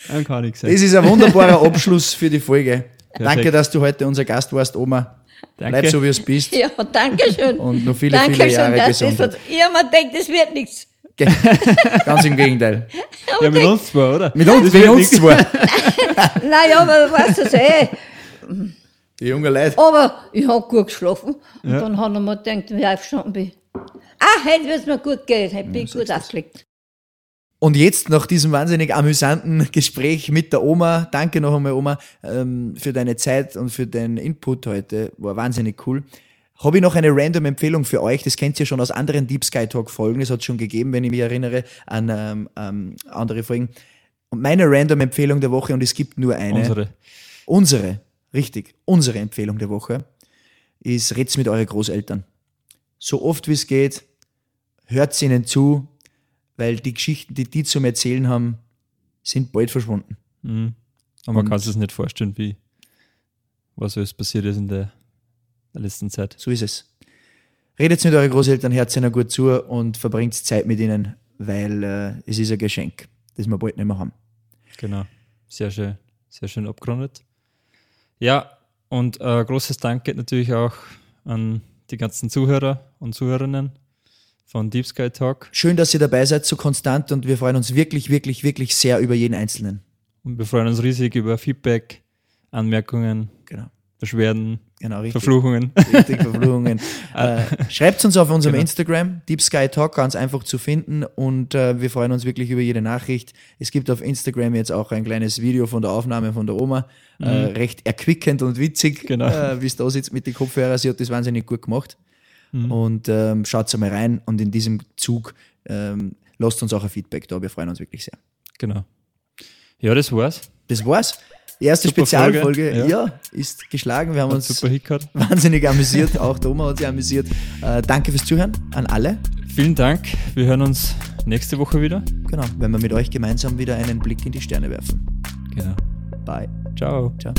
Dann kann ich sagen. Das ist ein wunderbarer Abschluss für die Folge. Danke, dass du heute unser Gast warst, Oma. Danke. Bleib so, wie es bist. Ja, danke schön. Und noch viele, danke viele Jahre das Gesundheit. Ich habe mir gedacht, das wird nichts. <laughs> Ganz im Gegenteil. Ja, mit uns zwar, oder? Mit uns, mit wird uns zwei. <laughs> Naja, aber weißt du es eh. Die jungen Leute. Aber ich habe gut geschlafen. Und Ja. dann habe ich mir gedacht, wie ich aufgestanden bin. Ah, heute wird es mir gut gehen. Heute bin ich gut aufgelegt. Und jetzt nach diesem wahnsinnig amüsanten Gespräch mit der Oma, danke noch einmal Oma ähm, für deine Zeit und für deinen Input heute, war wahnsinnig cool. Habe ich noch eine random Empfehlung für euch, das kennt ihr schon aus anderen Deep Sky Talk Folgen, das hat es schon gegeben, wenn ich mich erinnere an ähm, ähm, andere Folgen. Und meine random Empfehlung der Woche, und es gibt nur eine, Unsere. unsere, richtig, unsere Empfehlung der Woche ist, red's mit euren Großeltern. So oft wie es geht, hört ihnen zu, weil die Geschichten, die die zum Erzählen haben, sind bald verschwunden. Mhm. Aber man kann sich nicht vorstellen, wie was alles passiert ist in der der letzten Zeit. So ist es. Redet mit euren Großeltern, ihnen gut zu und verbringt Zeit mit ihnen, weil äh, es ist ein Geschenk, das wir bald nicht mehr haben. Genau. Sehr schön, sehr schön abgerundet. Ja, und äh, großes Dank geht natürlich auch an die ganzen Zuhörer und Zuhörerinnen von Deep Sky Talk. Schön, dass ihr dabei seid, so konstant und wir freuen uns wirklich, wirklich, wirklich sehr über jeden Einzelnen. Und wir freuen uns riesig über Feedback, Anmerkungen, Genau. Beschwerden, Genau, richtig. Verfluchungen. Richtig, Verfluchungen. <laughs> äh, Schreibt uns auf unserem Genau. Instagram, Deep Sky Talk, ganz einfach zu finden und äh, wir freuen uns wirklich über jede Nachricht. Es gibt auf Instagram jetzt auch ein kleines Video von der Aufnahme von der Oma, äh, recht erquickend und witzig, Mhm. Genau. äh, wie es da sitzt mit den Kopfhörern. Sie hat das wahnsinnig gut gemacht. Mhm. Und ähm, schaut mal rein und in diesem Zug ähm, lasst uns auch ein Feedback da. Wir freuen uns wirklich sehr. Genau. Ja, das war's. Das war's. Die erste Super Spezialfolge Folge, ja. ja. ist geschlagen. Wir haben Hat uns super hickert. <laughs> wahnsinnig amüsiert. Auch der Oma hat sich amüsiert. Äh, danke fürs Zuhören an alle. Vielen Dank. Wir hören uns nächste Woche wieder. Genau, wenn wir mit euch gemeinsam wieder einen Blick in die Sterne werfen. Genau. Bye. Ciao. Ciao.